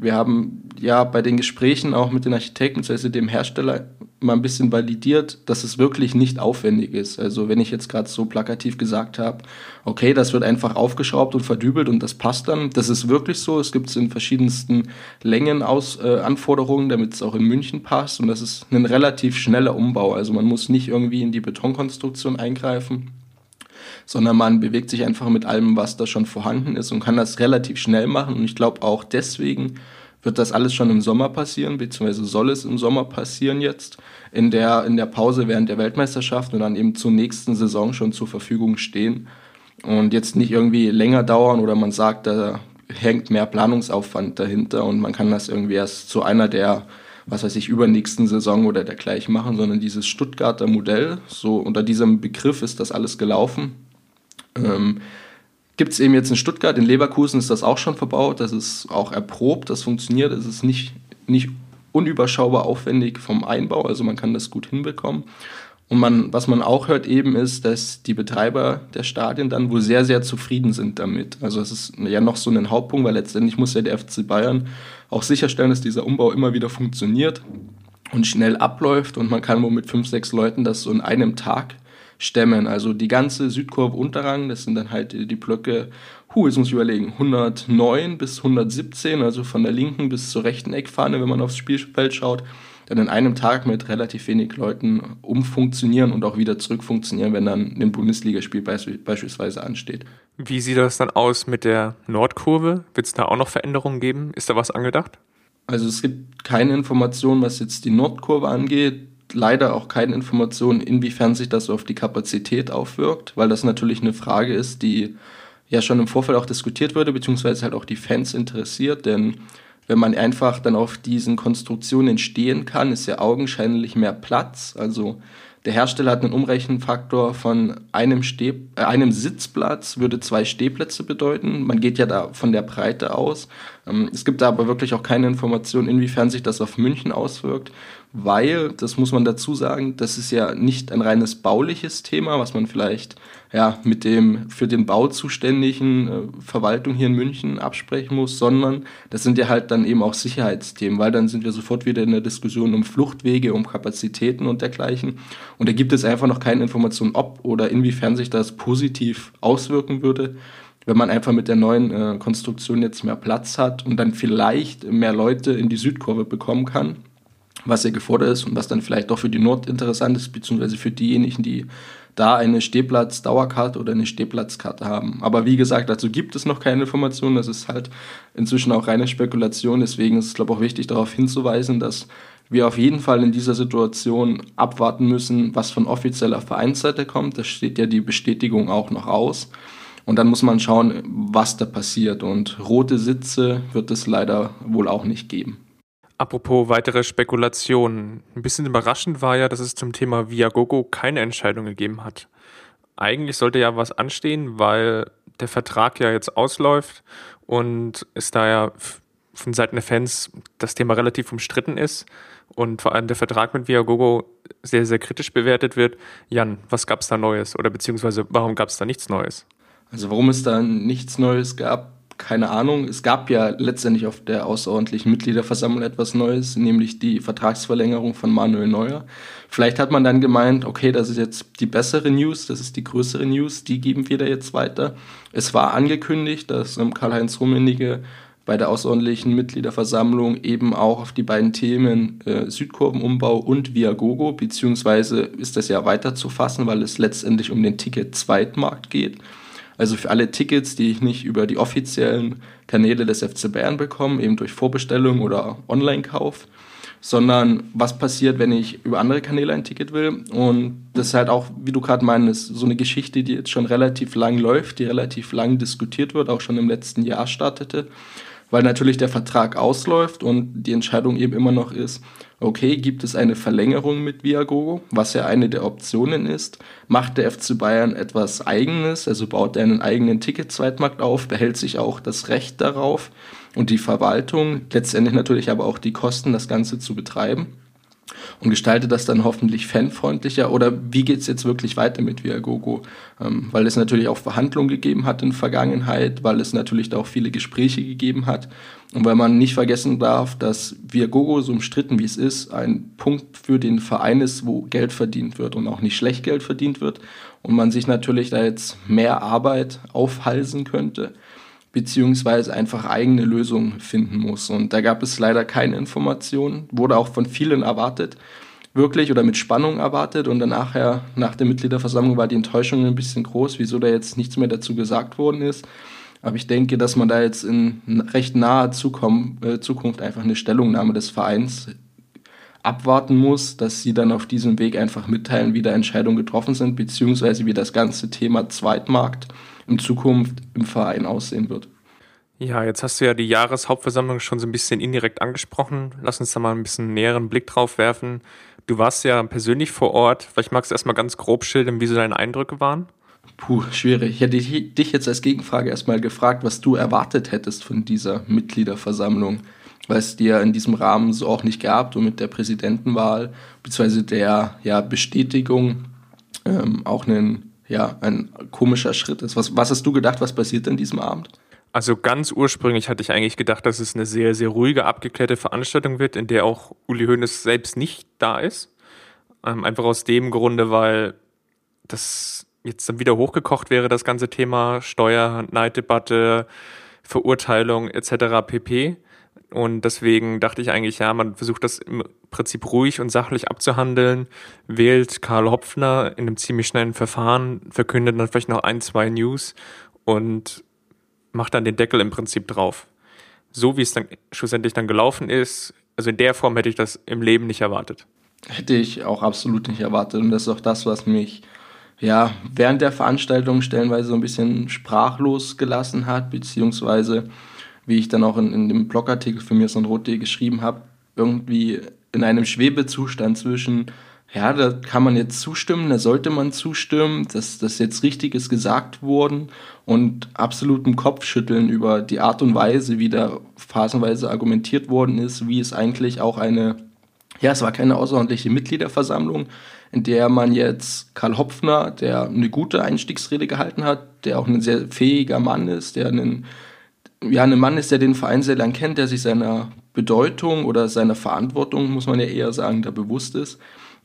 Wir haben ja bei den Gesprächen auch mit den Architekten, bzw. dem Hersteller, mal ein bisschen validiert, dass es wirklich nicht aufwendig ist. Also wenn ich jetzt gerade so plakativ gesagt habe, okay, das wird einfach aufgeschraubt und verdübelt und das passt dann, das ist wirklich so. Es gibt es in verschiedensten Längen aus äh, Anforderungen, damit es auch in München passt und das ist ein relativ schneller Umbau. Also man muss nicht irgendwie in die Betonkonstruktion eingreifen sondern man bewegt sich einfach mit allem, was da schon vorhanden ist und kann das relativ schnell machen. Und ich glaube auch deswegen wird das alles schon im Sommer passieren, beziehungsweise soll es im Sommer passieren jetzt, in der, in der Pause während der Weltmeisterschaft und dann eben zur nächsten Saison schon zur Verfügung stehen und jetzt nicht irgendwie länger dauern oder man sagt, da hängt mehr Planungsaufwand dahinter und man kann das irgendwie erst zu einer der was weiß ich, übernächsten Saison oder dergleichen machen, sondern dieses Stuttgarter Modell, so unter diesem Begriff ist das alles gelaufen. Ähm, Gibt es eben jetzt in Stuttgart, in Leverkusen ist das auch schon verbaut, das ist auch erprobt, das funktioniert, es ist nicht, nicht unüberschaubar aufwendig vom Einbau, also man kann das gut hinbekommen. Und man, was man auch hört eben ist, dass die Betreiber der Stadien dann wohl sehr, sehr zufrieden sind damit. Also es ist ja noch so ein Hauptpunkt, weil letztendlich muss ja der FC Bayern auch sicherstellen, dass dieser Umbau immer wieder funktioniert und schnell abläuft und man kann wohl mit fünf, sechs Leuten das so in einem Tag stemmen. Also die ganze Südkurve Unterrang, das sind dann halt die Blöcke, hu, jetzt muss ich überlegen, 109 bis 117, also von der linken bis zur rechten Eckfahne, wenn man aufs Spielfeld schaut, dann in einem Tag mit relativ wenig Leuten umfunktionieren und auch wieder zurückfunktionieren, wenn dann ein Bundesligaspiel beispielsweise ansteht. Wie sieht das dann aus mit der Nordkurve? Wird es da auch noch Veränderungen geben? Ist da was angedacht? Also es gibt keine Informationen, was jetzt die Nordkurve angeht leider auch keine Informationen, inwiefern sich das auf die Kapazität aufwirkt, weil das natürlich eine Frage ist, die ja schon im Vorfeld auch diskutiert wurde, beziehungsweise halt auch die Fans interessiert, denn wenn man einfach dann auf diesen Konstruktionen stehen kann, ist ja augenscheinlich mehr Platz. Also der Hersteller hat einen Umrechenfaktor von einem, Steh, äh, einem Sitzplatz, würde zwei Stehplätze bedeuten. Man geht ja da von der Breite aus. Ähm, es gibt da aber wirklich auch keine Information, inwiefern sich das auf München auswirkt, weil, das muss man dazu sagen, das ist ja nicht ein reines bauliches Thema, was man vielleicht ja, mit dem für den Bau zuständigen äh, Verwaltung hier in München absprechen muss, sondern das sind ja halt dann eben auch Sicherheitsthemen, weil dann sind wir sofort wieder in der Diskussion um Fluchtwege, um Kapazitäten und dergleichen. Und da gibt es einfach noch keine Information, ob oder inwiefern sich das positiv auswirken würde, wenn man einfach mit der neuen äh, Konstruktion jetzt mehr Platz hat und dann vielleicht mehr Leute in die Südkurve bekommen kann was ja gefordert ist und was dann vielleicht auch für die Nord interessant ist, beziehungsweise für diejenigen, die da eine Stehplatz-Dauerkarte oder eine Stehplatzkarte haben. Aber wie gesagt, dazu gibt es noch keine Informationen. Das ist halt inzwischen auch reine Spekulation. Deswegen ist es, glaube ich, auch wichtig darauf hinzuweisen, dass wir auf jeden Fall in dieser Situation abwarten müssen, was von offizieller Vereinsseite kommt. Da steht ja die Bestätigung auch noch aus. Und dann muss man schauen, was da passiert. Und rote Sitze wird es leider wohl auch nicht geben. Apropos weitere Spekulationen. Ein bisschen überraschend war ja, dass es zum Thema Viagogo keine Entscheidung gegeben hat. Eigentlich sollte ja was anstehen, weil der Vertrag ja jetzt ausläuft und es da ja von Seiten der Fans das Thema relativ umstritten ist. und vor allem der Vertrag mit Viagogo sehr, sehr kritisch bewertet wird. Jan, was gab es da Neues oder beziehungsweise warum gab es da nichts Neues? Also warum es da nichts Neues gab, keine Ahnung. Es gab ja letztendlich auf der außerordentlichen Mitgliederversammlung etwas Neues, nämlich die Vertragsverlängerung von Manuel Neuer. Vielleicht hat man dann gemeint, okay, das ist jetzt die bessere News, das ist die größere News, die geben wir da jetzt weiter. Es war angekündigt, dass ähm, Karl-Heinz Rummenigge bei der außerordentlichen Mitgliederversammlung eben auch auf die beiden Themen äh, Südkurvenumbau und Viagogo, beziehungsweise ist das ja weiter zu fassen, weil es letztendlich um den Ticket-Zweitmarkt geht. Also für alle Tickets, die ich nicht über die offiziellen Kanäle des FC Bayern bekomme, eben durch Vorbestellung oder Online-Kauf, sondern was passiert, wenn ich über andere Kanäle ein Ticket will. Und das ist halt auch, wie du gerade meinst, so eine Geschichte, die jetzt schon relativ lang läuft, die relativ lang diskutiert wird, auch schon im letzten Jahr startete weil natürlich der Vertrag ausläuft und die Entscheidung eben immer noch ist, okay, gibt es eine Verlängerung mit Viagogo, was ja eine der Optionen ist, macht der FC Bayern etwas eigenes, also baut er einen eigenen Ticket-Zweitmarkt auf, behält sich auch das Recht darauf und die Verwaltung, letztendlich natürlich aber auch die Kosten, das Ganze zu betreiben und gestaltet das dann hoffentlich fanfreundlicher? Oder wie geht es jetzt wirklich weiter mit Viagogo? Ähm, weil es natürlich auch Verhandlungen gegeben hat in der Vergangenheit, weil es natürlich da auch viele Gespräche gegeben hat und weil man nicht vergessen darf, dass Viagogo, so umstritten wie es ist, ein Punkt für den Verein ist, wo Geld verdient wird und auch nicht schlecht Geld verdient wird und man sich natürlich da jetzt mehr Arbeit aufhalsen könnte beziehungsweise einfach eigene Lösungen finden muss. Und da gab es leider keine Informationen, wurde auch von vielen erwartet, wirklich oder mit Spannung erwartet. Und dann nachher, nach der Mitgliederversammlung, war die Enttäuschung ein bisschen groß, wieso da jetzt nichts mehr dazu gesagt worden ist. Aber ich denke, dass man da jetzt in recht naher äh, Zukunft einfach eine Stellungnahme des Vereins abwarten muss, dass sie dann auf diesem Weg einfach mitteilen, wie da Entscheidungen getroffen sind, beziehungsweise wie das ganze Thema Zweitmarkt in Zukunft im Verein aussehen wird. Ja, jetzt hast du ja die Jahreshauptversammlung schon so ein bisschen indirekt angesprochen. Lass uns da mal ein bisschen näheren Blick drauf werfen. Du warst ja persönlich vor Ort. Vielleicht magst du erstmal ganz grob schildern, wie so deine Eindrücke waren? Puh, schwierig. Ich hätte dich jetzt als Gegenfrage erstmal gefragt, was du erwartet hättest von dieser Mitgliederversammlung, weil es dir in diesem Rahmen so auch nicht gab und mit der Präsidentenwahl bzw. der ja, Bestätigung ähm, auch einen ja, ein komischer Schritt ist. Was, was hast du gedacht, was passiert an diesem Abend? Also ganz ursprünglich hatte ich eigentlich gedacht, dass es eine sehr, sehr ruhige, abgeklärte Veranstaltung wird, in der auch Uli Hoeneß selbst nicht da ist. Ähm, einfach aus dem Grunde, weil das jetzt dann wieder hochgekocht wäre, das ganze Thema Steuer, Neiddebatte, Verurteilung etc. pp. Und deswegen dachte ich eigentlich, ja, man versucht das im Prinzip ruhig und sachlich abzuhandeln, wählt Karl Hopfner in einem ziemlich schnellen Verfahren, verkündet dann vielleicht noch ein, zwei News und macht dann den Deckel im Prinzip drauf. So wie es dann schlussendlich dann gelaufen ist, also in der Form hätte ich das im Leben nicht erwartet. Hätte ich auch absolut nicht erwartet. Und das ist auch das, was mich ja während der Veranstaltung stellenweise so ein bisschen sprachlos gelassen hat, beziehungsweise wie ich dann auch in, in dem Blogartikel für mir so ein Rote geschrieben habe, irgendwie in einem Schwebezustand zwischen, ja, da kann man jetzt zustimmen, da sollte man zustimmen, dass das jetzt richtig ist gesagt worden und absolutem Kopfschütteln über die Art und Weise, wie da phasenweise argumentiert worden ist, wie es eigentlich auch eine, ja, es war keine außerordentliche Mitgliederversammlung, in der man jetzt Karl Hopfner, der eine gute Einstiegsrede gehalten hat, der auch ein sehr fähiger Mann ist, der einen ja, ein Mann ist, der den Verein sehr lang kennt, der sich seiner Bedeutung oder seiner Verantwortung, muss man ja eher sagen, da bewusst ist.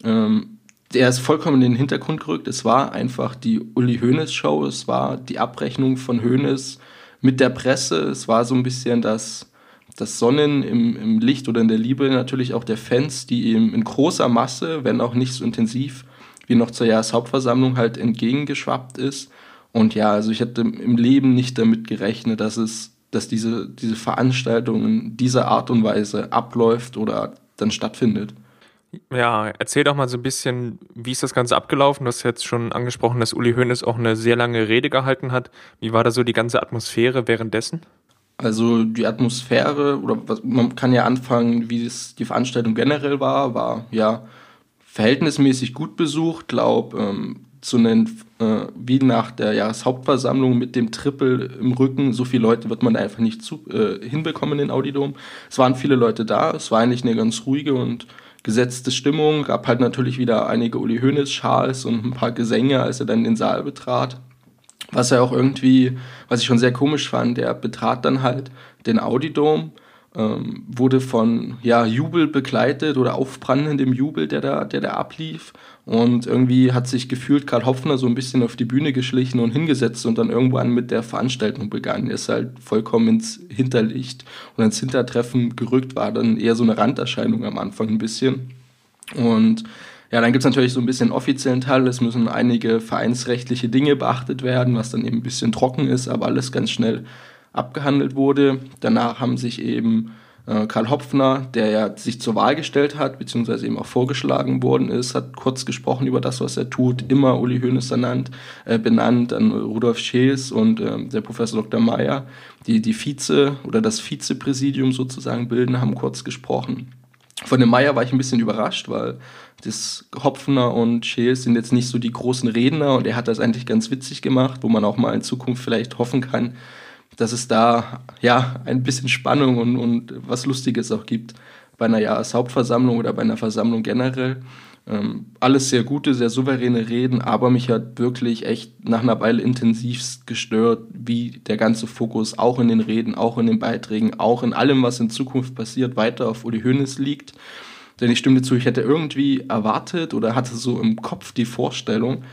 Ähm, der ist vollkommen in den Hintergrund gerückt. Es war einfach die Uli Hoeneß Show, es war die Abrechnung von Hoeneß mit der Presse, es war so ein bisschen das, das Sonnen im, im Licht oder in der Liebe natürlich auch der Fans, die ihm in großer Masse, wenn auch nicht so intensiv wie noch zur Jahreshauptversammlung halt entgegengeschwappt ist. Und ja, also ich hätte im Leben nicht damit gerechnet, dass es dass diese, diese Veranstaltung in dieser Art und Weise abläuft oder dann stattfindet. Ja, erzähl doch mal so ein bisschen, wie ist das Ganze abgelaufen? Du hast jetzt schon angesprochen, dass Uli Hoeneß auch eine sehr lange Rede gehalten hat. Wie war da so die ganze Atmosphäre währenddessen? Also die Atmosphäre, oder was, man kann ja anfangen, wie es die Veranstaltung generell war, war ja verhältnismäßig gut besucht. Glaube, ähm, zu nennen, äh, wie nach der Jahreshauptversammlung mit dem Triple im Rücken. So viele Leute wird man einfach nicht zu, äh, hinbekommen in Audidom. Es waren viele Leute da. Es war eigentlich eine ganz ruhige und gesetzte Stimmung, gab halt natürlich wieder einige Uli Hoeneß-Schals und ein paar Gesänge, als er dann den Saal betrat. Was er auch irgendwie, was ich schon sehr komisch fand, der betrat dann halt den Audidom, ähm, wurde von ja, Jubel begleitet oder aufbrandendem Jubel, der da, der da ablief. Und irgendwie hat sich gefühlt Karl Hopfner so ein bisschen auf die Bühne geschlichen und hingesetzt und dann irgendwann mit der Veranstaltung begann. Er ist halt vollkommen ins Hinterlicht und ins Hintertreffen gerückt, war dann eher so eine Randerscheinung am Anfang ein bisschen. Und ja, dann gibt's natürlich so ein bisschen offiziellen Teil. Es müssen einige vereinsrechtliche Dinge beachtet werden, was dann eben ein bisschen trocken ist, aber alles ganz schnell abgehandelt wurde. Danach haben sich eben äh, Karl Hopfner, der ja sich zur Wahl gestellt hat, beziehungsweise eben auch vorgeschlagen worden ist, hat kurz gesprochen über das, was er tut, immer Uli Hoeneß ernannt, äh, benannt, dann Rudolf Scheels und äh, der Professor Dr. Meyer, die die Vize oder das Vizepräsidium sozusagen bilden, haben kurz gesprochen. Von dem Meyer war ich ein bisschen überrascht, weil das Hopfner und Scheels sind jetzt nicht so die großen Redner und er hat das eigentlich ganz witzig gemacht, wo man auch mal in Zukunft vielleicht hoffen kann, dass es da ja ein bisschen Spannung und, und was Lustiges auch gibt bei einer Jahreshauptversammlung oder bei einer Versammlung generell. Ähm, alles sehr gute, sehr souveräne Reden, aber mich hat wirklich echt nach einer Weile intensivst gestört, wie der ganze Fokus auch in den Reden, auch in den Beiträgen, auch in allem, was in Zukunft passiert, weiter auf Uli Hoeneß liegt. Denn ich stimme zu, ich hätte irgendwie erwartet oder hatte so im Kopf die Vorstellung,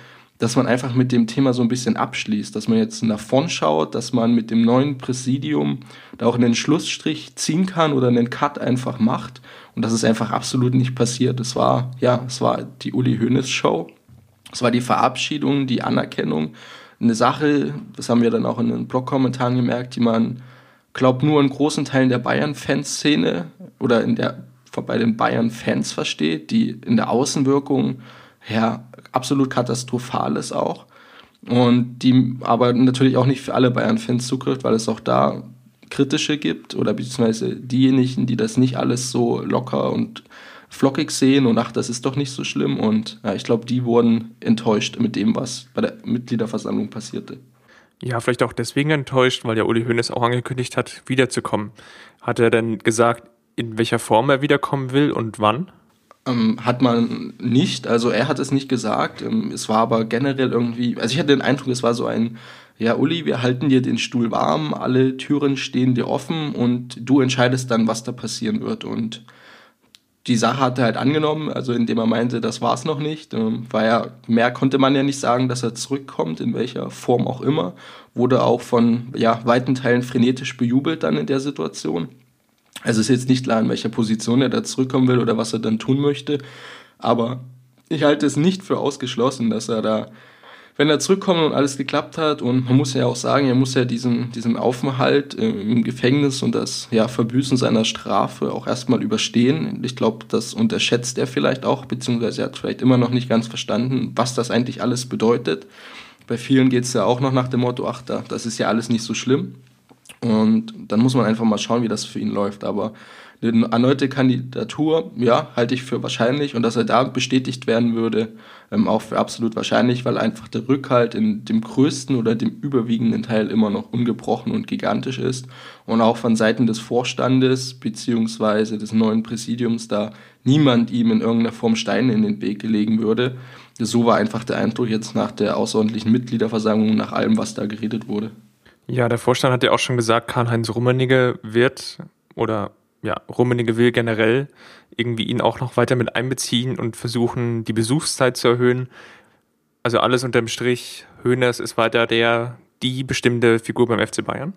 dass man einfach mit dem Thema so ein bisschen abschließt, dass man jetzt nach vorn schaut, dass man mit dem neuen Präsidium da auch einen Schlussstrich ziehen kann oder einen Cut einfach macht und das ist einfach absolut nicht passiert. Es war, ja, es war die Uli Hoeneß Show. Es war die Verabschiedung, die Anerkennung. Eine Sache, das haben wir dann auch in den Blog-Kommentaren gemerkt, die man, glaubt, nur in großen Teilen der Bayern-Fanszene oder in der, bei den Bayern-Fans versteht, die in der Außenwirkung ja, absolut katastrophal ist auch. Und die aber natürlich auch nicht für alle Bayern-Fans zugrifft, weil es auch da kritische gibt oder beziehungsweise diejenigen, die das nicht alles so locker und flockig sehen und ach, das ist doch nicht so schlimm. Und ja, ich glaube, die wurden enttäuscht mit dem, was bei der Mitgliederversammlung passierte. Ja, vielleicht auch deswegen enttäuscht, weil ja Uli Hoeneß auch angekündigt hat, wiederzukommen. Hat er denn gesagt, in welcher Form er wiederkommen will und wann? Ähm, hat man nicht, also er hat es nicht gesagt. Ähm, es war aber generell irgendwie, also ich hatte den Eindruck, es war so ein, ja, Uli, wir halten dir den Stuhl warm, alle Türen stehen dir offen und du entscheidest dann, was da passieren wird. Und die Sache hat er halt angenommen, also indem er meinte, das war es noch nicht. Ähm, war ja, mehr konnte man ja nicht sagen, dass er zurückkommt, in welcher Form auch immer. Wurde auch von ja, weiten Teilen frenetisch bejubelt dann in der Situation. Also ist jetzt nicht klar, in welcher Position er da zurückkommen will oder was er dann tun möchte. Aber ich halte es nicht für ausgeschlossen, dass er da, wenn er zurückkommt und alles geklappt hat, und man muss ja auch sagen, er muss ja diesen, diesen Aufenthalt äh, im Gefängnis und das ja, Verbüßen seiner Strafe auch erstmal überstehen. Ich glaube, das unterschätzt er vielleicht auch, beziehungsweise er hat vielleicht immer noch nicht ganz verstanden, was das eigentlich alles bedeutet. Bei vielen geht es ja auch noch nach dem Motto, ach, da, das ist ja alles nicht so schlimm. Und dann muss man einfach mal schauen, wie das für ihn läuft. Aber eine erneute Kandidatur, ja, halte ich für wahrscheinlich. Und dass er da bestätigt werden würde, ähm, auch für absolut wahrscheinlich, weil einfach der Rückhalt in dem größten oder dem überwiegenden Teil immer noch ungebrochen und gigantisch ist. Und auch von Seiten des Vorstandes beziehungsweise des neuen Präsidiums da niemand ihm in irgendeiner Form Steine in den Weg gelegen würde. So war einfach der Eindruck jetzt nach der außerordentlichen Mitgliederversammlung, nach allem, was da geredet wurde. Ja, der Vorstand hat ja auch schon gesagt, Karl-Heinz Rummenigge wird oder ja, Rummenigge will generell irgendwie ihn auch noch weiter mit einbeziehen und versuchen, die Besuchszeit zu erhöhen. Also alles unterm Strich, Höhners ist weiter der, die bestimmte Figur beim FC Bayern.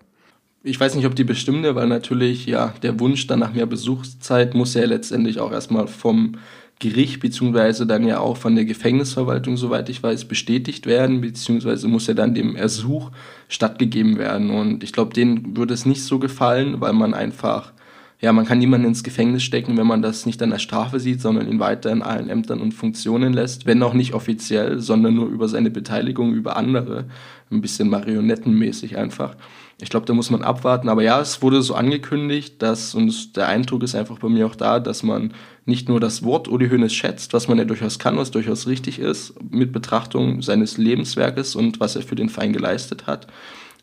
Ich weiß nicht, ob die bestimmte, weil natürlich ja der Wunsch dann nach mehr Besuchszeit muss ja letztendlich auch erstmal vom Gericht beziehungsweise dann ja auch von der Gefängnisverwaltung, soweit ich weiß, bestätigt werden, beziehungsweise muss ja dann dem Ersuch stattgegeben werden. Und ich glaube, denen würde es nicht so gefallen, weil man einfach, ja, man kann niemanden ins Gefängnis stecken, wenn man das nicht dann als Strafe sieht, sondern ihn weiter in allen Ämtern und Funktionen lässt, wenn auch nicht offiziell, sondern nur über seine Beteiligung über andere, ein bisschen marionettenmäßig einfach. Ich glaube, da muss man abwarten. Aber ja, es wurde so angekündigt, dass, und der Eindruck ist einfach bei mir auch da, dass man nicht nur das Wort Uli Hoeneß schätzt, was man ja durchaus kann, was durchaus richtig ist, mit Betrachtung seines Lebenswerkes und was er für den Verein geleistet hat,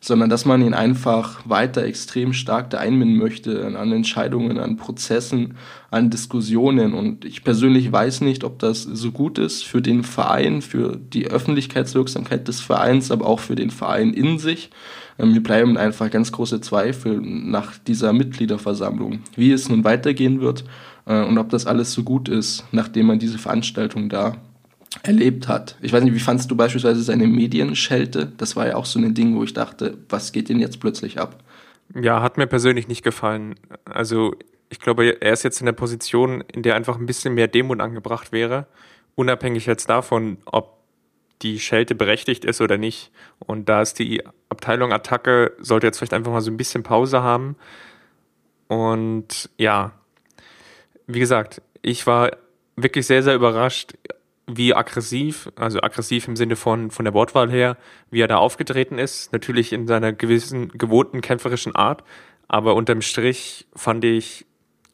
sondern dass man ihn einfach weiter extrem stark da einbinden möchte an Entscheidungen, an Prozessen, an Diskussionen. Und ich persönlich weiß nicht, ob das so gut ist für den Verein, für die Öffentlichkeitswirksamkeit des Vereins, aber auch für den Verein in sich. Ähm, mir bleiben einfach ganz große Zweifel nach dieser Mitgliederversammlung, wie es nun weitergehen wird und ob das alles so gut ist, nachdem man diese Veranstaltung da erlebt hat. Ich weiß nicht, wie fandst du beispielsweise seine Medienschelte? Das war ja auch so ein Ding, wo ich dachte, was geht denn jetzt plötzlich ab? Ja, hat mir persönlich nicht gefallen. Also ich glaube, er ist jetzt in der Position, in der einfach ein bisschen mehr Demut angebracht wäre, unabhängig jetzt davon, ob die Schelte berechtigt ist oder nicht. Und da ist die Abteilung Attacke, sollte jetzt vielleicht einfach mal so ein bisschen Pause haben. Und ja, wie gesagt, ich war wirklich sehr, sehr überrascht, wie aggressiv, also aggressiv im Sinne von, von der Wortwahl her, wie er da aufgetreten ist. Natürlich in seiner gewissen, gewohnten kämpferischen Art. Aber unterm Strich fand ich,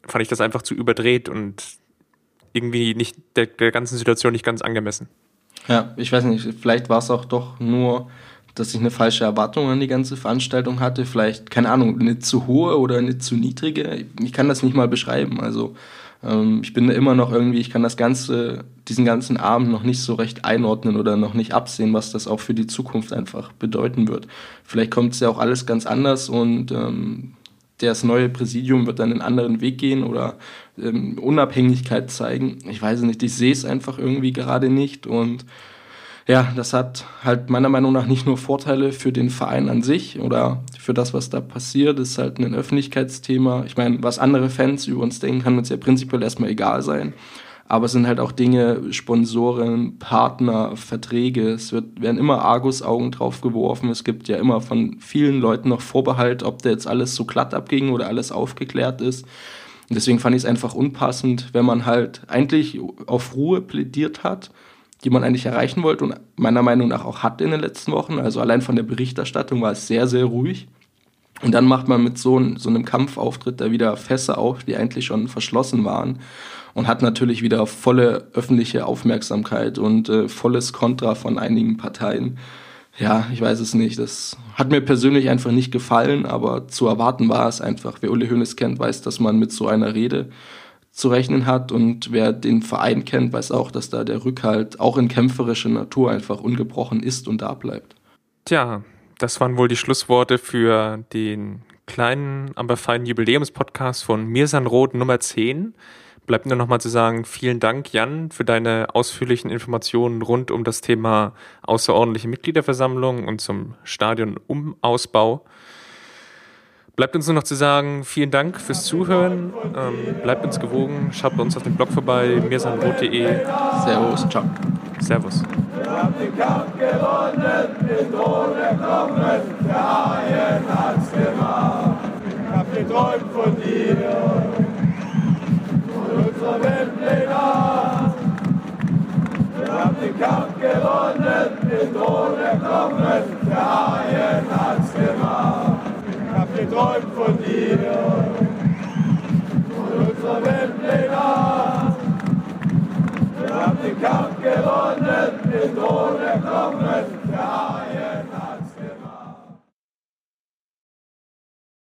fand ich das einfach zu überdreht und irgendwie nicht der, der ganzen Situation nicht ganz angemessen. Ja, ich weiß nicht, vielleicht war es auch doch nur, dass ich eine falsche Erwartung an die ganze Veranstaltung hatte. Vielleicht, keine Ahnung, eine zu hohe oder eine zu niedrige. Ich kann das nicht mal beschreiben. Also ähm, ich bin da immer noch irgendwie, ich kann das ganze, diesen ganzen Abend noch nicht so recht einordnen oder noch nicht absehen, was das auch für die Zukunft einfach bedeuten wird. Vielleicht kommt es ja auch alles ganz anders und ähm, das neue Präsidium wird dann einen anderen Weg gehen oder ähm, Unabhängigkeit zeigen. Ich weiß nicht, ich sehe es einfach irgendwie gerade nicht und ja, das hat halt meiner Meinung nach nicht nur Vorteile für den Verein an sich oder für das, was da passiert, das ist halt ein Öffentlichkeitsthema. Ich meine, was andere Fans über uns denken, kann uns ja prinzipiell erstmal egal sein. Aber es sind halt auch Dinge, Sponsoren, Partner, Verträge. Es wird, werden immer Argus-Augen drauf geworfen. Es gibt ja immer von vielen Leuten noch Vorbehalt, ob da jetzt alles so glatt abging oder alles aufgeklärt ist. Und deswegen fand ich es einfach unpassend, wenn man halt eigentlich auf Ruhe plädiert hat die man eigentlich erreichen wollte und meiner Meinung nach auch hat in den letzten Wochen. Also allein von der Berichterstattung war es sehr, sehr ruhig. Und dann macht man mit so, so einem Kampfauftritt da wieder Fässer auf, die eigentlich schon verschlossen waren. Und hat natürlich wieder volle öffentliche Aufmerksamkeit und äh, volles Kontra von einigen Parteien. Ja, ich weiß es nicht. Das hat mir persönlich einfach nicht gefallen, aber zu erwarten war es einfach. Wer Uli Hoeneß kennt, weiß, dass man mit so einer Rede zu rechnen hat. Und wer den Verein kennt, weiß auch, dass da der Rückhalt auch in kämpferischer Natur einfach ungebrochen ist und da bleibt. Tja, das waren wohl die Schlussworte für den kleinen, aber feinen Jubiläumspodcast von Mirsan Roth Nummer 10. Bleibt nur nochmal zu sagen, vielen Dank, Jan, für deine ausführlichen Informationen rund um das Thema außerordentliche Mitgliederversammlung und zum Stadion-Umausbau. Bleibt uns nur noch zu sagen, vielen Dank fürs Zuhören. Ähm, bleibt uns gewogen. Schaut bei uns auf dem Blog vorbei, mirsanrot.de. Servus, ciao. Servus. Wir haben den Kampf gewonnen, den Drohne kommen, der Haien hat's gemacht. Ich hab geträumt von dir, von unserer Wembley-Nacht. Wir haben den Kampf gewonnen, den Drohne kommen, der Haien hat's gemacht geträumt von dir, von unserer Weltpläne. Wir haben den Kampf gewonnen, den Thron erklommen,